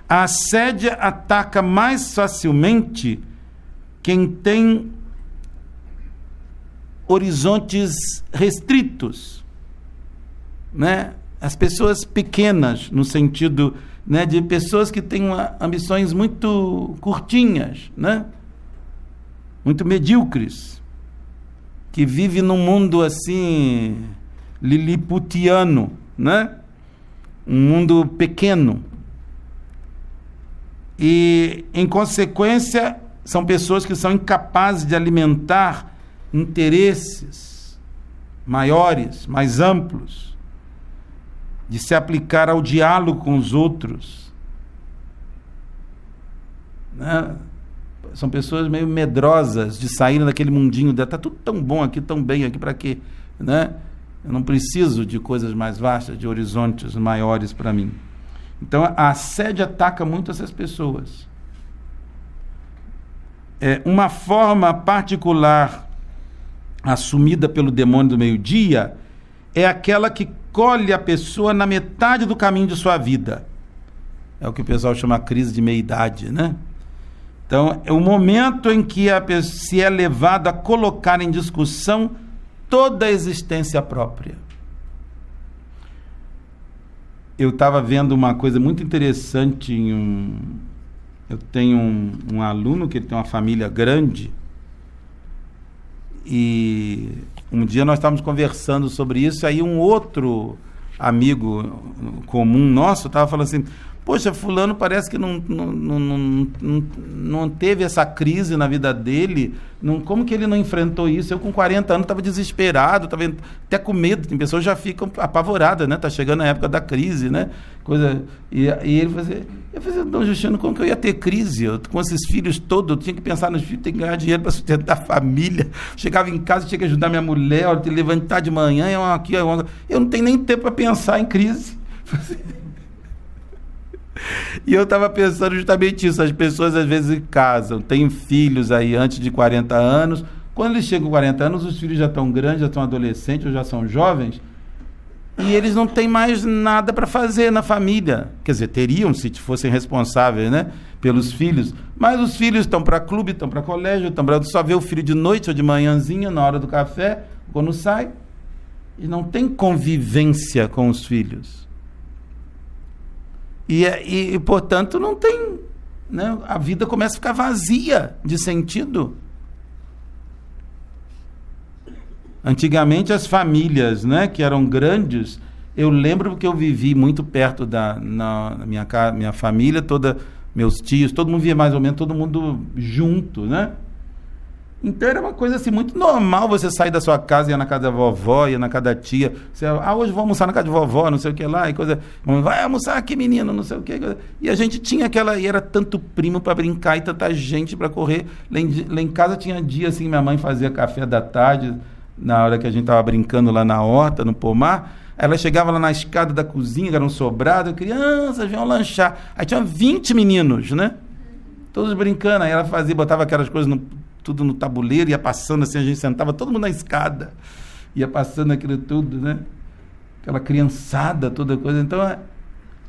A assédia ataca mais facilmente quem tem horizontes restritos, né? As pessoas pequenas, no sentido né, de pessoas que têm uma, ambições muito curtinhas, né? Muito medíocres que vive num mundo assim liliputiano, né? Um mundo pequeno. E, em consequência, são pessoas que são incapazes de alimentar interesses maiores, mais amplos, de se aplicar ao diálogo com os outros. Né? São pessoas meio medrosas de saírem daquele mundinho dela. Está tudo tão bom aqui, tão bem aqui, para quê? Né? Eu não preciso de coisas mais vastas, de horizontes maiores para mim. Então a sede ataca muito essas pessoas. É, uma forma particular assumida pelo demônio do meio-dia é aquela que colhe a pessoa na metade do caminho de sua vida. É o que o pessoal chama crise de meia-idade, né? Então, é o momento em que a pessoa se é levado a colocar em discussão toda a existência própria. Eu estava vendo uma coisa muito interessante em um. Eu tenho um, um aluno que ele tem uma família grande e um dia nós estávamos conversando sobre isso, aí um outro amigo comum nosso estava falando assim: Poxa, Fulano parece que não, não, não, não, não teve essa crise na vida dele. Não, como que ele não enfrentou isso? Eu, com 40 anos, estava desesperado, estava até com medo. Tem pessoas já ficam apavoradas, né? Está chegando a época da crise, né? Coisa, e, e ele fazia. Eu falei, Dom Justino, como que eu ia ter crise? Eu, com esses filhos todos, eu tinha que pensar nos filhos, tem que ganhar dinheiro para sustentar a família. Chegava em casa, tinha que ajudar minha mulher, levantar de manhã, eu, aqui, eu, eu não tenho nem tempo para pensar em crise. E eu estava pensando justamente isso. As pessoas às vezes casam, têm filhos aí antes de 40 anos. Quando eles chegam com 40 anos, os filhos já estão grandes, já estão adolescentes ou já são jovens. E eles não têm mais nada para fazer na família. Quer dizer, teriam se fossem responsáveis né, pelos filhos. Mas os filhos estão para clube, estão para colégio, estão para só ver o filho de noite ou de manhãzinha, na hora do café, quando sai. E não tem convivência com os filhos. E, e, e portanto, não tem. Né? A vida começa a ficar vazia de sentido. Antigamente, as famílias né, que eram grandes, eu lembro que eu vivi muito perto da na minha, minha família, toda meus tios, todo mundo via mais ou menos todo mundo junto, né? Então era uma coisa assim muito normal você sair da sua casa ir na casa da vovó, ir na casa da tia. Você, ah, hoje vou almoçar na casa de vovó, não sei o que lá, e coisa. Vai almoçar aqui, menino, não sei o que. E a gente tinha aquela. E era tanto primo para brincar e tanta gente para correr. Lá em, lá em, casa tinha dia assim, minha mãe fazia café da tarde, na hora que a gente estava brincando lá na horta, no pomar. Ela chegava lá na escada da cozinha, era um sobrado, crianças, vinham lanchar. Aí tinha 20 meninos, né? Todos brincando. Aí ela fazia, botava aquelas coisas no tudo no tabuleiro, ia passando assim, a gente sentava todo mundo na escada, ia passando aquilo tudo, né? Aquela criançada, toda coisa. Então, é,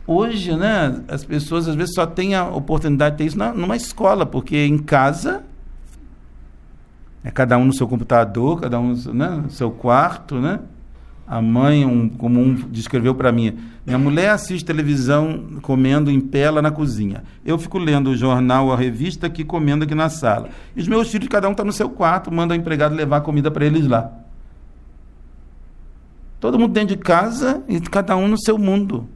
hoje, né, as pessoas às vezes só têm a oportunidade de ter isso na, numa escola, porque em casa é cada um no seu computador, cada um né, no seu quarto, né? A mãe, um, como um descreveu para mim, minha mulher assiste televisão comendo em pé lá na cozinha. Eu fico lendo o jornal, a revista aqui, comendo aqui na sala. E os meus filhos, cada um está no seu quarto, manda o empregado levar comida para eles lá. Todo mundo dentro de casa e cada um no seu mundo.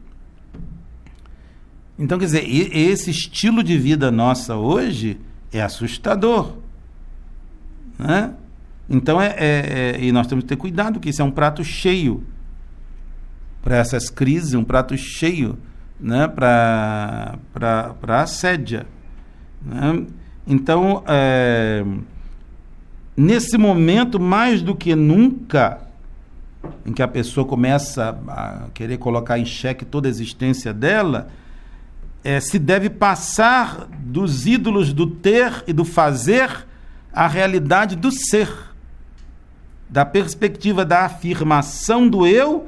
Então, quer dizer, esse estilo de vida nossa hoje é assustador. Né? Então, é, é, é, e nós temos que ter cuidado, que isso é um prato cheio para essas crises, um prato cheio né, para a assédia. Né? Então, é, nesse momento, mais do que nunca, em que a pessoa começa a querer colocar em xeque toda a existência dela, é, se deve passar dos ídolos do ter e do fazer à realidade do ser da perspectiva da afirmação do eu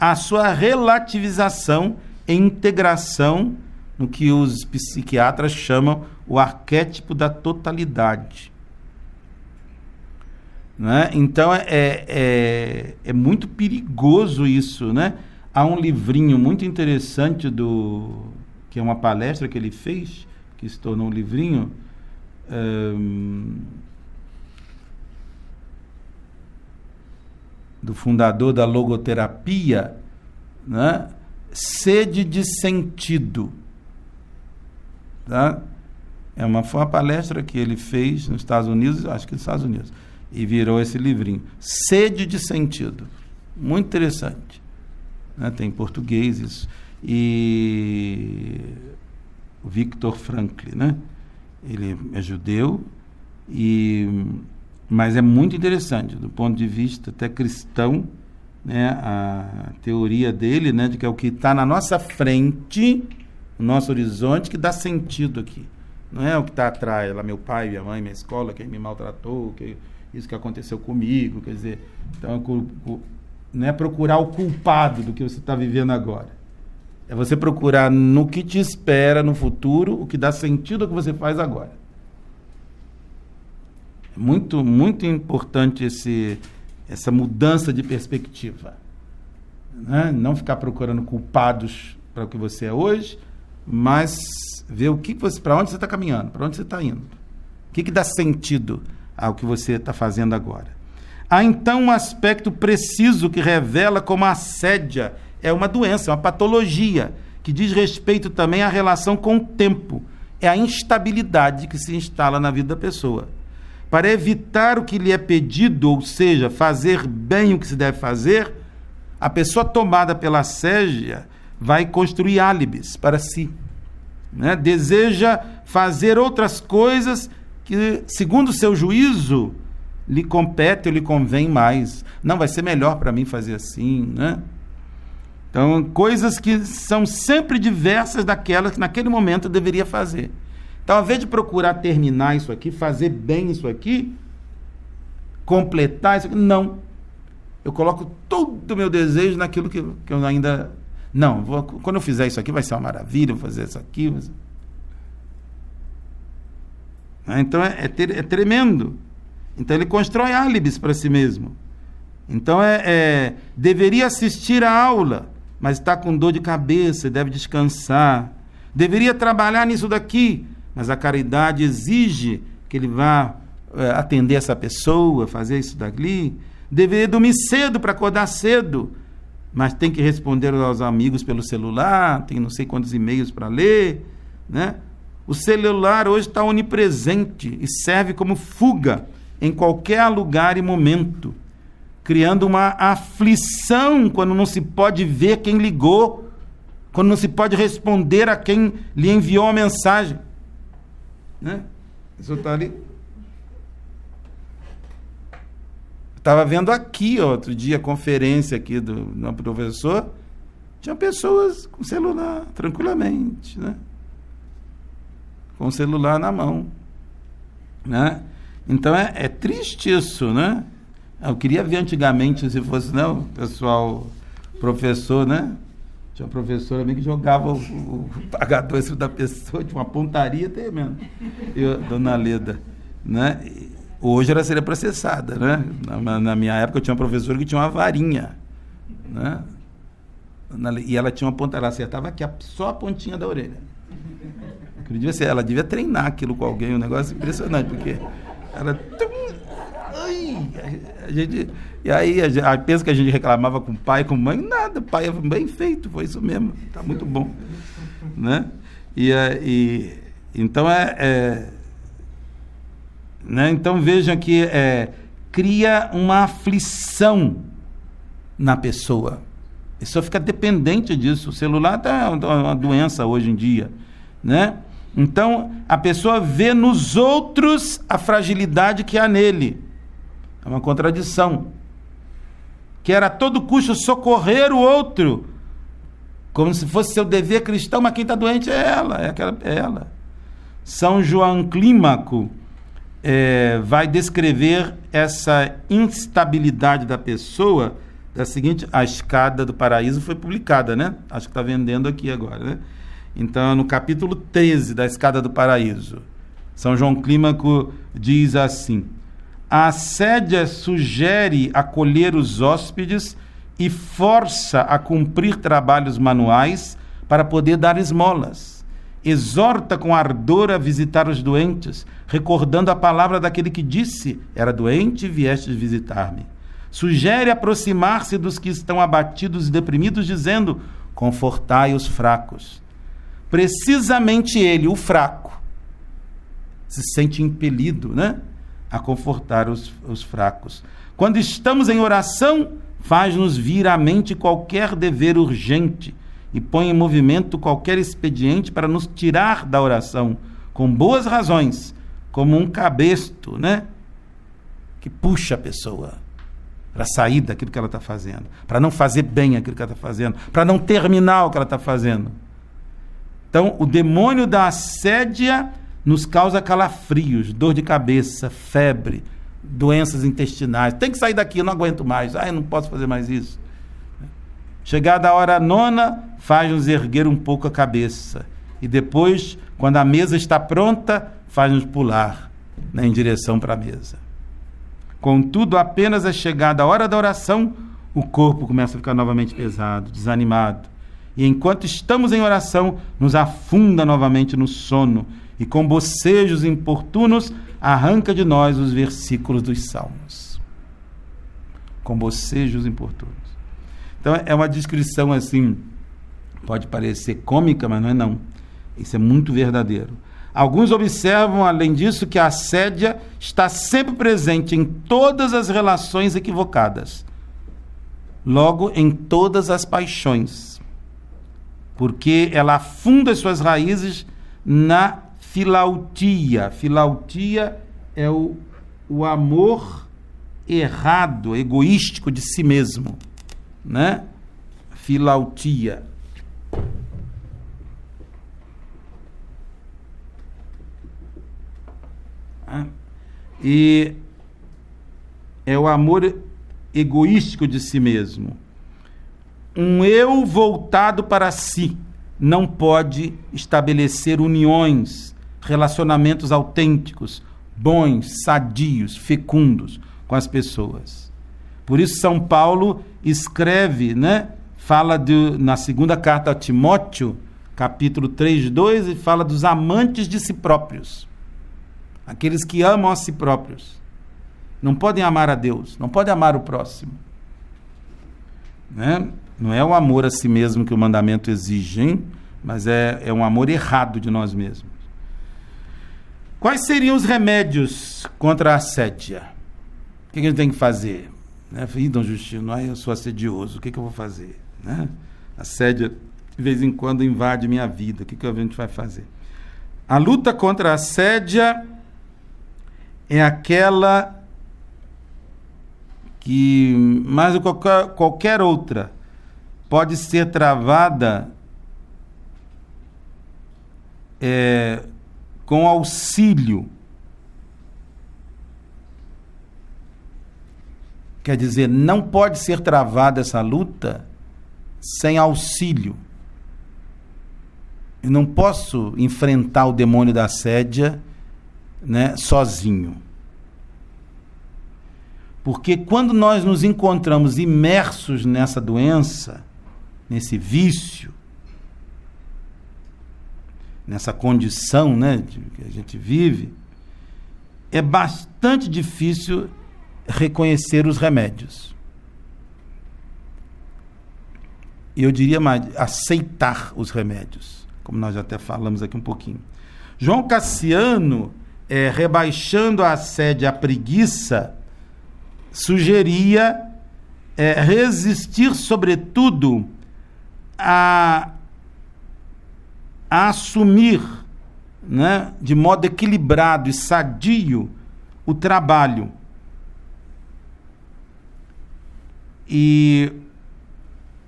à sua relativização e integração no que os psiquiatras chamam o arquétipo da totalidade. Né? Então é, é, é muito perigoso isso. Né? Há um livrinho muito interessante do que é uma palestra que ele fez, que se tornou um livrinho. Um, do fundador da logoterapia, né? sede de sentido. Tá? É uma, foi uma palestra que ele fez nos Estados Unidos, acho que nos Estados Unidos. e virou esse livrinho. Sede de Sentido. Muito interessante. Né? Tem em português isso. E Victor Frankl, né? Ele é judeu, e, mas é muito interessante do ponto de vista até cristão, né? A teoria dele, né? De que é o que está na nossa frente, no nosso horizonte, que dá sentido aqui. Não é o que está atrás, lá meu pai, minha mãe, minha escola, quem me maltratou, que, isso que aconteceu comigo, quer dizer, então não é procurar o culpado do que você está vivendo agora. É você procurar no que te espera no futuro, o que dá sentido ao que você faz agora. É muito, muito importante esse, essa mudança de perspectiva. Né? Não ficar procurando culpados para o que você é hoje, mas ver o que você, para onde você está caminhando, para onde você está indo. O que, que dá sentido ao que você está fazendo agora. Há então um aspecto preciso que revela como a assédia é uma doença, uma patologia, que diz respeito também à relação com o tempo. É a instabilidade que se instala na vida da pessoa. Para evitar o que lhe é pedido, ou seja, fazer bem o que se deve fazer, a pessoa tomada pela assédia vai construir álibis para si. Né? Deseja fazer outras coisas que, segundo o seu juízo, lhe compete ou lhe convém mais. Não, vai ser melhor para mim fazer assim, né? Então, coisas que são sempre diversas daquelas que naquele momento eu deveria fazer. Então, ao invés de procurar terminar isso aqui, fazer bem isso aqui, completar isso aqui, não. Eu coloco todo o meu desejo naquilo que, que eu ainda. Não, vou, quando eu fizer isso aqui vai ser uma maravilha, vou fazer isso aqui. Né? Então é, é, ter, é, tremendo. Então ele constrói álibis para si mesmo. Então é, é, deveria assistir a aula, mas está com dor de cabeça, deve descansar. Deveria trabalhar nisso daqui, mas a caridade exige que ele vá é, atender essa pessoa, fazer isso dali. Deveria dormir cedo para acordar cedo, mas tem que responder aos amigos pelo celular, tem não sei quantos e-mails para ler, né? O celular hoje está onipresente e serve como fuga em qualquer lugar e momento, criando uma aflição quando não se pode ver quem ligou, quando não se pode responder a quem lhe enviou a mensagem. Né? Isso está ali. Estava vendo aqui outro dia a conferência aqui do, do professor. Tinha pessoas com celular, tranquilamente, né? com o celular na mão. Né? Então é, é triste isso, né? Eu queria ver antigamente, se fosse, não, pessoal, professor, né? Tinha uma professora minha que jogava o, o pagador da pessoa, de uma pontaria tremenda. Eu, dona Leda, né? Hoje ela seria processada, né? Na, na, minha época eu tinha uma professora que tinha uma varinha, né? E ela tinha uma ponta, ela acertava aqui, só a pontinha da orelha. Devia ser, ela devia treinar aquilo com alguém, um negócio impressionante, porque ela. A gente, e aí a gente, pensa que a gente reclamava com pai, com mãe, nada, pai é bem feito, foi isso mesmo, está muito bom. Né? E, e então é, é né? Então vejam que é, cria uma aflição na pessoa. A pessoa fica dependente disso. O celular tá uma doença hoje em dia, né? Então, a pessoa vê nos outros a fragilidade que há nele. É uma contradição. Quer a todo custo socorrer o outro, como se fosse seu dever cristão, mas quem está doente é ela, é, aquela, é ela. São João Clímaco é, vai descrever essa instabilidade da pessoa da seguinte: a escada do paraíso foi publicada, né? Acho que está vendendo aqui agora, né? Então, no capítulo 13 da Escada do Paraíso, São João Clímaco diz assim: A assédia sugere acolher os hóspedes e força a cumprir trabalhos manuais para poder dar esmolas. Exorta com ardor a visitar os doentes, recordando a palavra daquele que disse: Era doente e vieste visitar-me. Sugere aproximar-se dos que estão abatidos e deprimidos, dizendo: Confortai os fracos precisamente ele, o fraco, se sente impelido né, a confortar os, os fracos. Quando estamos em oração, faz-nos vir à mente qualquer dever urgente e põe em movimento qualquer expediente para nos tirar da oração, com boas razões, como um cabesto, né? Que puxa a pessoa para sair daquilo que ela está fazendo, para não fazer bem aquilo que ela está fazendo, para não terminar o que ela está fazendo. Então, o demônio da assédia nos causa calafrios, dor de cabeça, febre, doenças intestinais. Tem que sair daqui, eu não aguento mais. Ah, eu não posso fazer mais isso. Chegada a hora nona, faz-nos erguer um pouco a cabeça. E depois, quando a mesa está pronta, faz-nos pular né, em direção para a mesa. Contudo, apenas é chegada a hora da oração, o corpo começa a ficar novamente pesado, desanimado. E enquanto estamos em oração, nos afunda novamente no sono e com bocejos importunos arranca de nós os versículos dos salmos. Com bocejos importunos. Então é uma descrição assim, pode parecer cômica, mas não é não. Isso é muito verdadeiro. Alguns observam, além disso, que a assédia está sempre presente em todas as relações equivocadas, logo em todas as paixões, porque ela afunda suas raízes na filautia. Filautia é o, o amor errado, egoístico de si mesmo, né? Filautia. E é o amor egoístico de si mesmo. Um eu voltado para si não pode estabelecer uniões, relacionamentos autênticos, bons, sadios, fecundos com as pessoas. Por isso São Paulo escreve, né? Fala de, na segunda carta a Timóteo, capítulo 3, 2, e fala dos amantes de si próprios aqueles que amam a si próprios. Não podem amar a Deus, não podem amar o próximo. Né? Não é o amor a si mesmo que o mandamento exige, hein? mas é, é um amor errado de nós mesmos. Quais seriam os remédios contra a assédia? O que a gente tem que fazer? Né? Ih, Dom Justino, eu sou assedioso, o que, que eu vou fazer? Né? Assédia, de vez em quando, invade minha vida, o que, que a gente vai fazer? A luta contra a assédia é aquela que, mais do que qualquer, qualquer outra, pode ser travada é, com auxílio. Quer dizer, não pode ser travada essa luta sem auxílio. Eu não posso enfrentar o demônio da assédia né, sozinho. Porque quando nós nos encontramos imersos nessa doença, nesse vício, nessa condição né, que a gente vive, é bastante difícil reconhecer os remédios. Eu diria mais, aceitar os remédios, como nós já até falamos aqui um pouquinho. João Cassiano é, rebaixando a sede à preguiça, sugeria é, resistir, sobretudo, a, a assumir né, de modo equilibrado e sadio o trabalho. E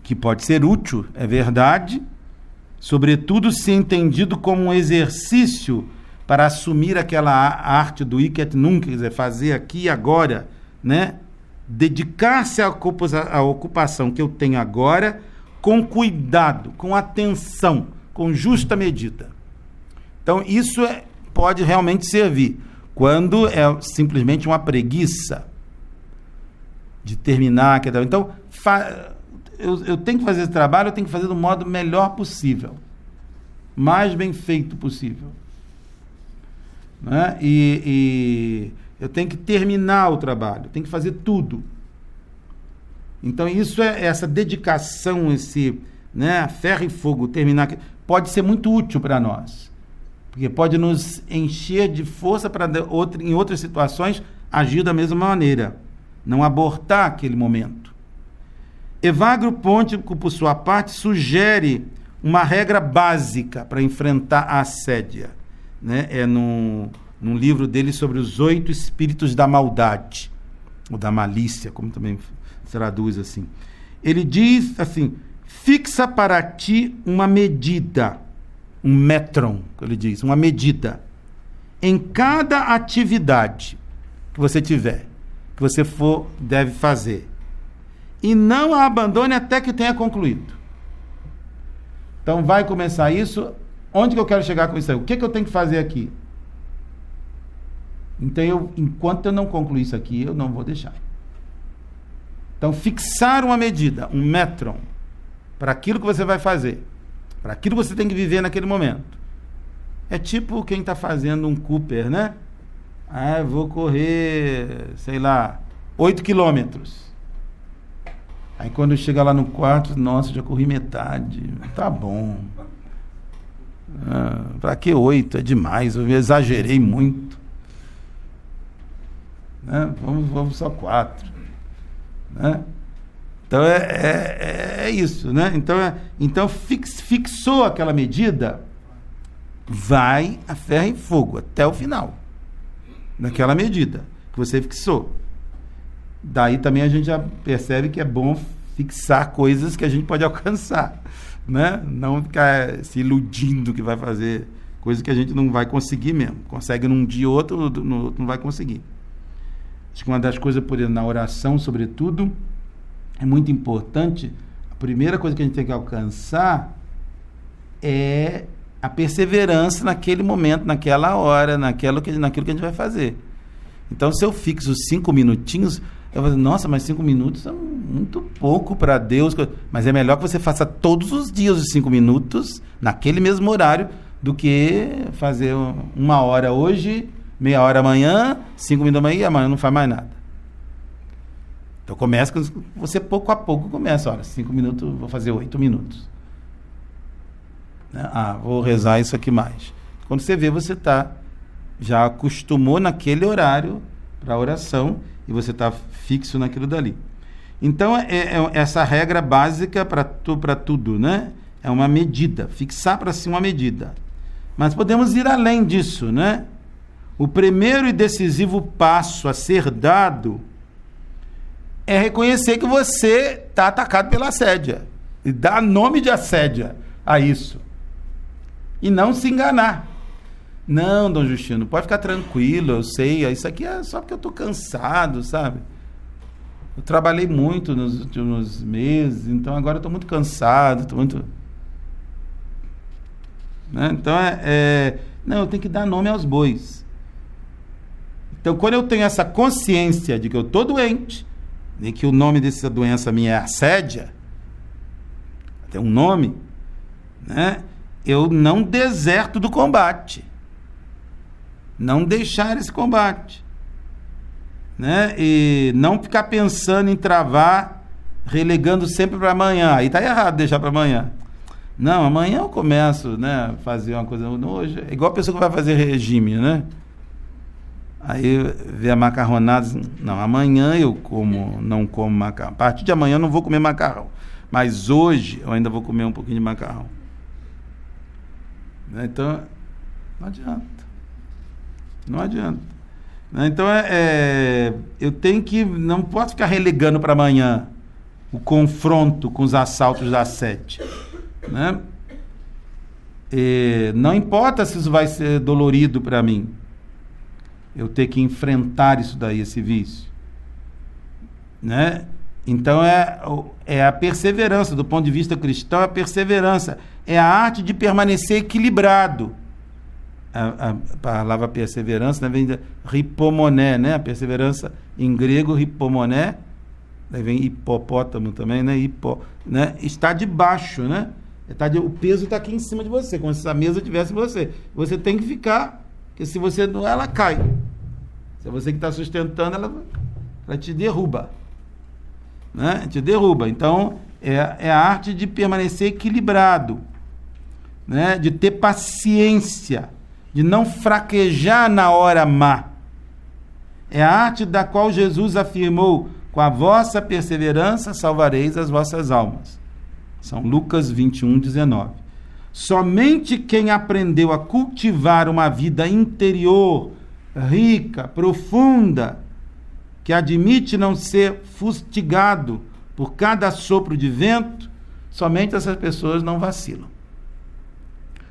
que pode ser útil, é verdade, sobretudo se entendido como um exercício para assumir aquela arte do Iket nunca, quer dizer, fazer aqui e agora, né? Dedicar-se à ocupação que eu tenho agora com cuidado, com atenção, com justa medida. Então, isso é, pode realmente servir quando é simplesmente uma preguiça de terminar. Então, eu, eu tenho que fazer esse trabalho, eu tenho que fazer do modo melhor possível, mais bem feito possível né? e, e eu tenho que terminar o trabalho, tenho que fazer tudo. Então isso é essa dedicação, esse né, ferro e fogo, terminar, pode ser muito útil para nós. porque pode nos encher de força para em outras situações agir da mesma maneira, não abortar aquele momento. Evagro Pontico, por sua parte, sugere uma regra básica para enfrentar a assédia. Né? É num, num livro dele sobre os oito espíritos da maldade, ou da malícia, como também traduz assim. Ele diz assim: fixa para ti uma medida um metron, ele diz, uma medida. Em cada atividade que você tiver, que você for, deve fazer. E não a abandone até que tenha concluído. Então vai começar isso. Onde que eu quero chegar com isso aí? O que, que eu tenho que fazer aqui? Então, eu, enquanto eu não concluir isso aqui, eu não vou deixar. Então, fixar uma medida, um metron, para aquilo que você vai fazer para aquilo que você tem que viver naquele momento. É tipo quem está fazendo um Cooper, né? Ah, vou correr, sei lá, 8 quilômetros. Aí quando chega lá no quarto, nossa, já corri metade. Tá bom. Ah, para que oito? É demais, eu exagerei muito. Né? Vamos, vamos só quatro. Né? Então é, é, é isso, né? Então, é, então fix, fixou aquela medida, vai a ferro e fogo até o final daquela medida que você fixou. Daí também a gente já percebe que é bom fixar coisas que a gente pode alcançar, né? Não ficar se iludindo que vai fazer coisa que a gente não vai conseguir mesmo. Consegue num dia ou outro, no outro não vai conseguir. Acho que uma das coisas, por exemplo, na oração, sobretudo, é muito importante. A primeira coisa que a gente tem que alcançar é a perseverança naquele momento, naquela hora, naquilo que, naquilo que a gente vai fazer. Então, se eu fixo cinco minutinhos, eu vou dizer, nossa, mas cinco minutos é muito pouco para Deus. Mas é melhor que você faça todos os dias os cinco minutos, naquele mesmo horário, do que fazer uma hora hoje, meia hora amanhã, cinco minutos amanhã e amanhã não faz mais nada. Então começa com você pouco a pouco começa, olha, cinco minutos, vou fazer oito minutos. Né? Ah, vou rezar isso aqui mais. Quando você vê, você está já acostumou naquele horário para a oração e você está fixo naquilo dali. Então é, é essa regra básica para tu, tudo, né? É uma medida, fixar para si uma medida. Mas podemos ir além disso, né? O primeiro e decisivo passo a ser dado é reconhecer que você está atacado pela assédia. E dar nome de assédia a isso. E não se enganar. Não, Dom Justino, pode ficar tranquilo, eu sei, isso aqui é só porque eu estou cansado, sabe? Eu trabalhei muito nos últimos meses, então agora estou muito cansado, estou muito. Né? Então é, é. Não, eu tenho que dar nome aos bois. Então, quando eu tenho essa consciência de que eu estou doente, e que o nome dessa doença minha é assédia, tem um nome, né? Eu não deserto do combate. Não deixar esse combate. Né? E não ficar pensando em travar, relegando sempre para amanhã. Aí tá errado deixar para amanhã. Não, amanhã eu começo, né, fazer uma coisa hoje, é igual a pessoa que vai fazer regime, né? Aí vê a macarronada, não, amanhã eu como, não como macarrão. A partir de amanhã eu não vou comer macarrão. Mas hoje eu ainda vou comer um pouquinho de macarrão. Né? Então, não adianta. Não adianta. Né? Então, é, é, eu tenho que. Não posso ficar relegando para amanhã o confronto com os assaltos da sete. Né? Não importa se isso vai ser dolorido para mim eu ter que enfrentar isso daí, esse vício. Né? Então é, é a perseverança, do ponto de vista cristão, é a perseverança. É a arte de permanecer equilibrado. A, a palavra perseverança né, vem de ripomoné, né? A perseverança em grego, ripomoné, daí vem hipopótamo também, né? Hipo, né? Está debaixo, né? Está de, o peso está aqui em cima de você, como se a mesa tivesse você. Você tem que ficar porque se você não, ela cai. Se é você que está sustentando, ela, ela te derruba. Né? Te derruba. Então, é, é a arte de permanecer equilibrado, né? de ter paciência, de não fraquejar na hora má. É a arte da qual Jesus afirmou: com a vossa perseverança salvareis as vossas almas. São Lucas 21, 19. Somente quem aprendeu a cultivar uma vida interior rica, profunda, que admite não ser fustigado por cada sopro de vento, somente essas pessoas não vacilam.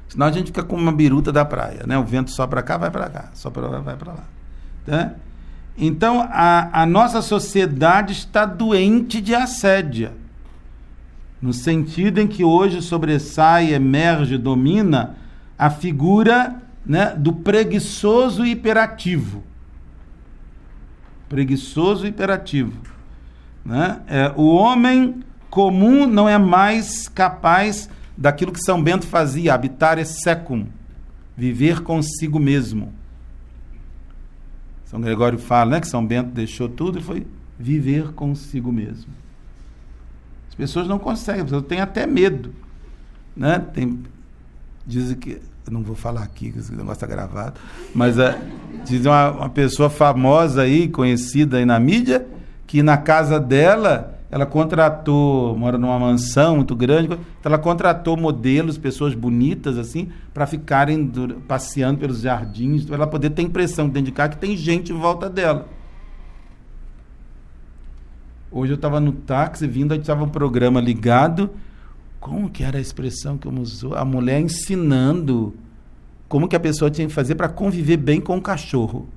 Senão a gente fica com uma biruta da praia, né? O vento só para cá, vai para cá, só para lá, vai para lá. Tá? Então a, a nossa sociedade está doente de assédia, no sentido em que hoje sobressai, emerge, domina a figura né, do preguiçoso hiperativo. Preguiçoso hiperativo. Né? É, o homem comum não é mais capaz daquilo que São Bento fazia, habitare secum, viver consigo mesmo. São Gregório fala né, que São Bento deixou tudo e foi viver consigo mesmo. As pessoas não conseguem, as pessoas têm até medo. Né? Tem, dizem que, não vou falar aqui, que esse negócio está gravado, mas é, dizem uma, uma pessoa famosa aí, conhecida aí na mídia, que na casa dela ela contratou, mora numa mansão muito grande, então ela contratou modelos, pessoas bonitas assim, para ficarem passeando pelos jardins, para ela poder ter impressão dentro de casa que tem gente em volta dela. Hoje eu estava no táxi vindo, a gente estava um programa ligado. Como que era a expressão que eu usou? A mulher ensinando como que a pessoa tinha que fazer para conviver bem com o cachorro.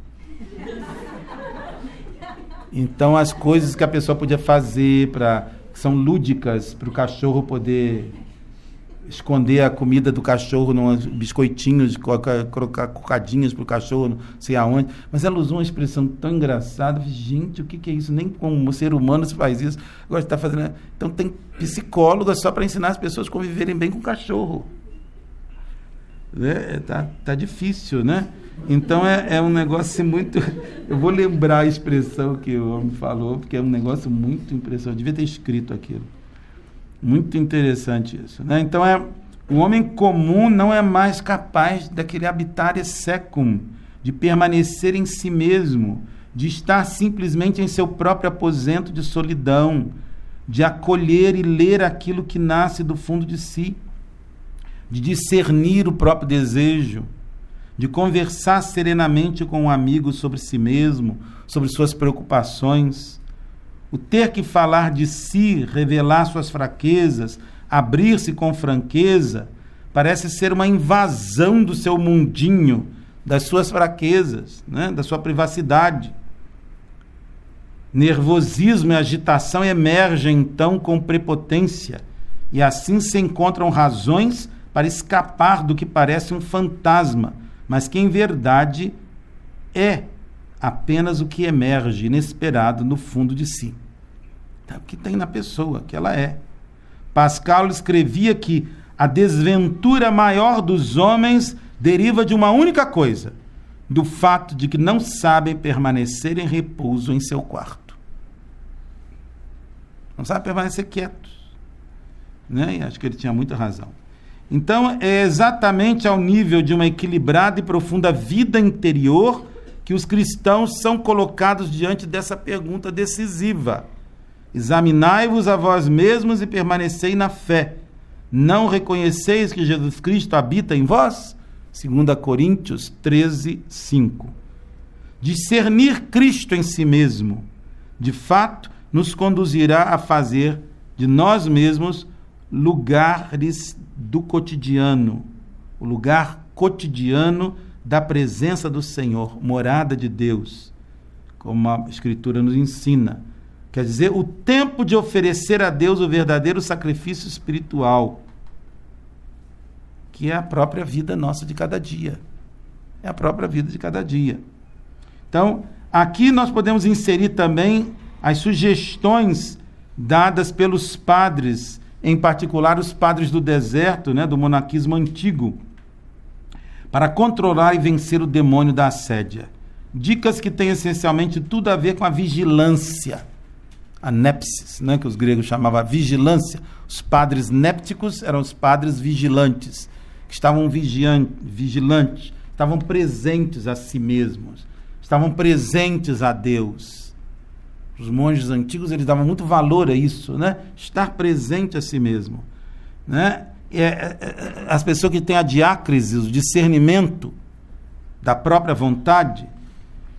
Então, as coisas que a pessoa podia fazer para são lúdicas para o cachorro poder esconder a comida do cachorro num biscoitinhos, colocar cocadinhas para o cachorro, não sei aonde. Mas ela usou uma expressão tão engraçada. Gente, o que, que é isso? Nem como ser humano se faz isso. Agora está fazendo. Então tem psicóloga só para ensinar as pessoas a conviverem bem com o cachorro. É, tá, tá difícil, né? Então é, é um negócio muito. Eu vou lembrar a expressão que o homem falou, porque é um negócio muito impressionante. Eu devia ter escrito aquilo. Muito interessante isso. Né? Então é. O homem comum não é mais capaz daquele habitar secum, de permanecer em si mesmo, de estar simplesmente em seu próprio aposento de solidão, de acolher e ler aquilo que nasce do fundo de si, de discernir o próprio desejo, de conversar serenamente com um amigo sobre si mesmo, sobre suas preocupações. O ter que falar de si, revelar suas fraquezas, abrir-se com franqueza, parece ser uma invasão do seu mundinho, das suas fraquezas, né? da sua privacidade. Nervosismo e agitação emergem então com prepotência, e assim se encontram razões para escapar do que parece um fantasma mas que em verdade é apenas o que emerge inesperado no fundo de si. Tá, que tem na pessoa, que ela é. Pascal escrevia que a desventura maior dos homens deriva de uma única coisa: do fato de que não sabem permanecer em repouso em seu quarto. Não sabem permanecer quietos. Né? E acho que ele tinha muita razão. Então, é exatamente ao nível de uma equilibrada e profunda vida interior que os cristãos são colocados diante dessa pergunta decisiva. Examinai-vos a vós mesmos e permanecei na fé. Não reconheceis que Jesus Cristo habita em vós? 2 Coríntios 13, 5. Discernir Cristo em si mesmo, de fato, nos conduzirá a fazer de nós mesmos lugares do cotidiano, o lugar cotidiano da presença do Senhor, morada de Deus, como a Escritura nos ensina. Quer dizer, o tempo de oferecer a Deus o verdadeiro sacrifício espiritual, que é a própria vida nossa de cada dia. É a própria vida de cada dia. Então, aqui nós podemos inserir também as sugestões dadas pelos padres em particular os padres do deserto, né, do monaquismo antigo, para controlar e vencer o demônio da assédia. Dicas que têm essencialmente tudo a ver com a vigilância, a nepsis, né, que os gregos chamavam vigilância. Os padres népticos eram os padres vigilantes, que estavam vigiantes, vigilantes, estavam presentes a si mesmos, estavam presentes a Deus. Os monges antigos eles davam muito valor a isso, né? Estar presente a si mesmo, né? É, é, as pessoas que têm a diácrise, o discernimento da própria vontade,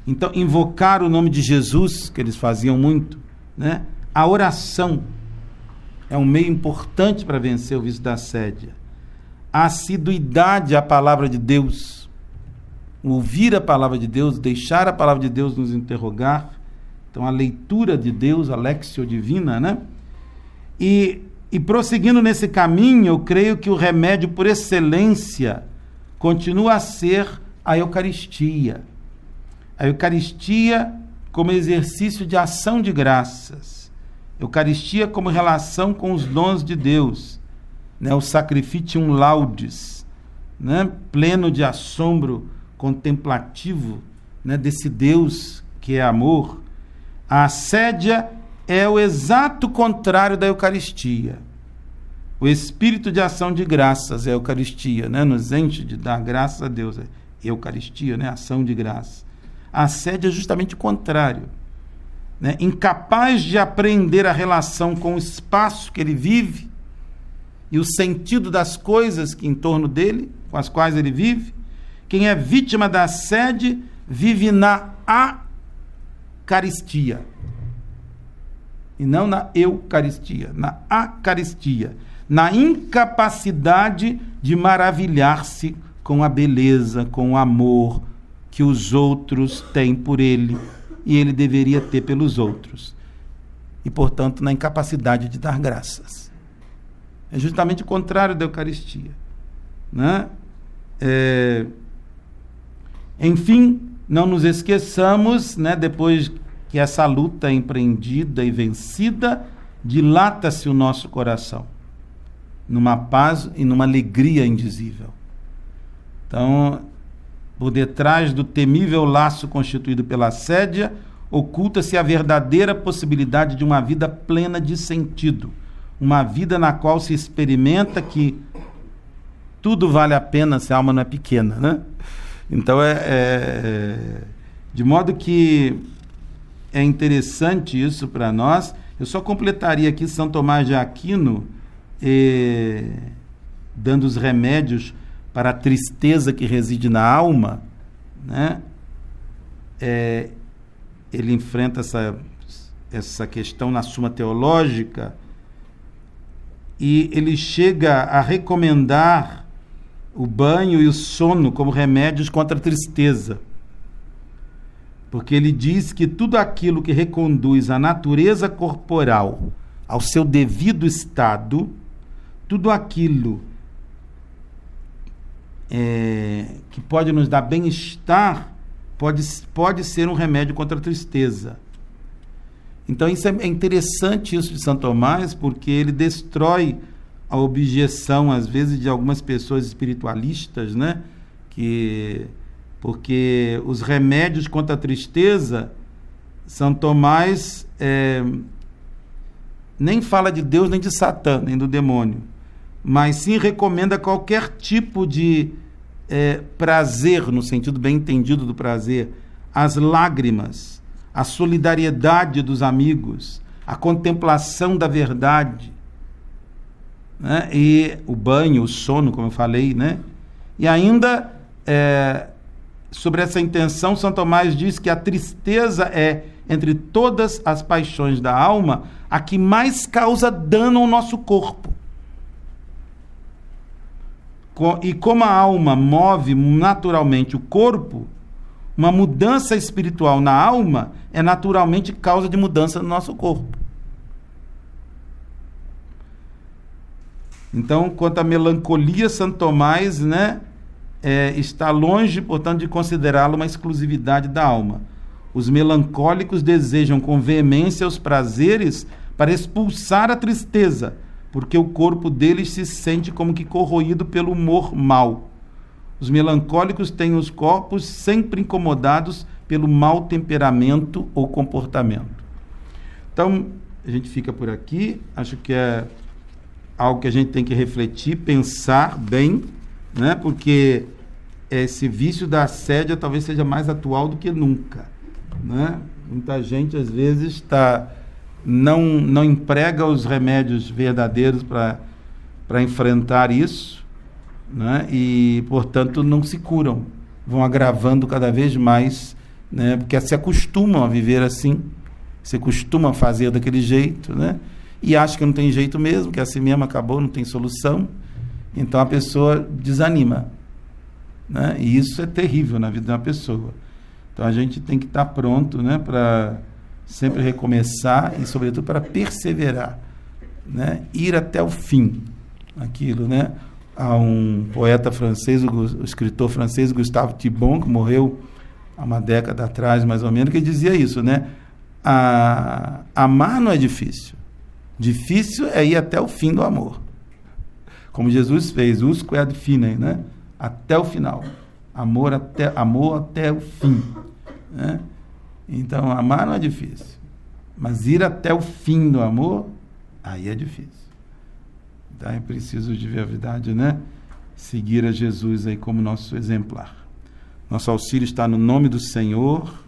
então invocar o nome de Jesus, que eles faziam muito, né? A oração é um meio importante para vencer o vício da assédia. A assiduidade à palavra de Deus, ouvir a palavra de Deus, deixar a palavra de Deus nos interrogar. Então, a leitura de Deus, a lexio divina, né? E, e prosseguindo nesse caminho, eu creio que o remédio por excelência continua a ser a Eucaristia. A Eucaristia como exercício de ação de graças Eucaristia como relação com os dons de Deus, né? o sacrificium laudes, né? pleno de assombro contemplativo né? desse Deus que é amor. A assédia é o exato contrário da Eucaristia. O espírito de ação de graças é a Eucaristia, né? nos enche de dar graças a Deus. É Eucaristia, né? ação de graça. A assédia é justamente o contrário né, incapaz de aprender a relação com o espaço que ele vive e o sentido das coisas que em torno dele, com as quais ele vive. Quem é vítima da sede vive na acaristia. E não na eucaristia, na acaristia, na incapacidade de maravilhar-se com a beleza, com o amor que os outros têm por ele e ele deveria ter pelos outros. E, portanto, na incapacidade de dar graças. É justamente o contrário da Eucaristia. Né? É... Enfim, não nos esqueçamos, né, depois que essa luta é empreendida e vencida, dilata-se o nosso coração numa paz e numa alegria indizível. Então, por detrás do temível laço constituído pela assédia, oculta-se a verdadeira possibilidade de uma vida plena de sentido, uma vida na qual se experimenta que tudo vale a pena se a alma não é pequena, né? Então é, é, é de modo que é interessante isso para nós. Eu só completaria aqui São Tomás de Aquino eh, dando os remédios para a tristeza que reside na alma, né? É, ele enfrenta essa, essa questão na Suma Teológica e ele chega a recomendar o banho e o sono como remédios contra a tristeza. Porque ele diz que tudo aquilo que reconduz a natureza corporal ao seu devido estado, tudo aquilo é, que pode nos dar bem-estar, pode, pode ser um remédio contra a tristeza. Então, isso é, é interessante isso de São Tomás, porque ele destrói a objeção, às vezes, de algumas pessoas espiritualistas, né? Que, porque os remédios contra a tristeza, São Tomás é, nem fala de Deus, nem de Satã, nem do demônio mas sim recomenda qualquer tipo de é, prazer, no sentido bem entendido do prazer, as lágrimas, a solidariedade dos amigos, a contemplação da verdade, né? e o banho, o sono, como eu falei, né? E ainda, é, sobre essa intenção, São Tomás diz que a tristeza é, entre todas as paixões da alma, a que mais causa dano ao nosso corpo e como a alma move naturalmente o corpo, uma mudança espiritual na alma é naturalmente causa de mudança no nosso corpo. Então, quanto à melancolia, Santo Tomás né, é, está longe, portanto, de considerá-la uma exclusividade da alma. Os melancólicos desejam com veemência os prazeres para expulsar a tristeza porque o corpo deles se sente como que corroído pelo humor mau. Os melancólicos têm os corpos sempre incomodados pelo mau temperamento ou comportamento. Então, a gente fica por aqui. Acho que é algo que a gente tem que refletir, pensar bem, né? Porque esse vício da assédia talvez seja mais atual do que nunca. Né? Muita gente, às vezes, está não, não emprega os remédios verdadeiros para enfrentar isso né? e, portanto, não se curam. Vão agravando cada vez mais, né? porque se acostumam a viver assim, se acostumam a fazer daquele jeito, né? e acham que não tem jeito mesmo, que assim mesmo acabou, não tem solução. Então a pessoa desanima. Né? E isso é terrível na vida de uma pessoa. Então a gente tem que estar pronto né, para sempre recomeçar e, sobretudo, para perseverar, né? ir até o fim. Aquilo, né? Há um poeta francês, o, escritor francês Gustave Thibon, que morreu há uma década atrás, mais ou menos, que dizia isso, né? A, amar não é difícil. Difícil é ir até o fim do amor. Como Jesus fez, usco é ad finem, né? Até o final. Amor até, amor até o fim. Né? Então, amar não é difícil. Mas ir até o fim do amor, aí é difícil. Então é preciso de verdade, né? Seguir a Jesus aí como nosso exemplar. Nosso auxílio está no nome do Senhor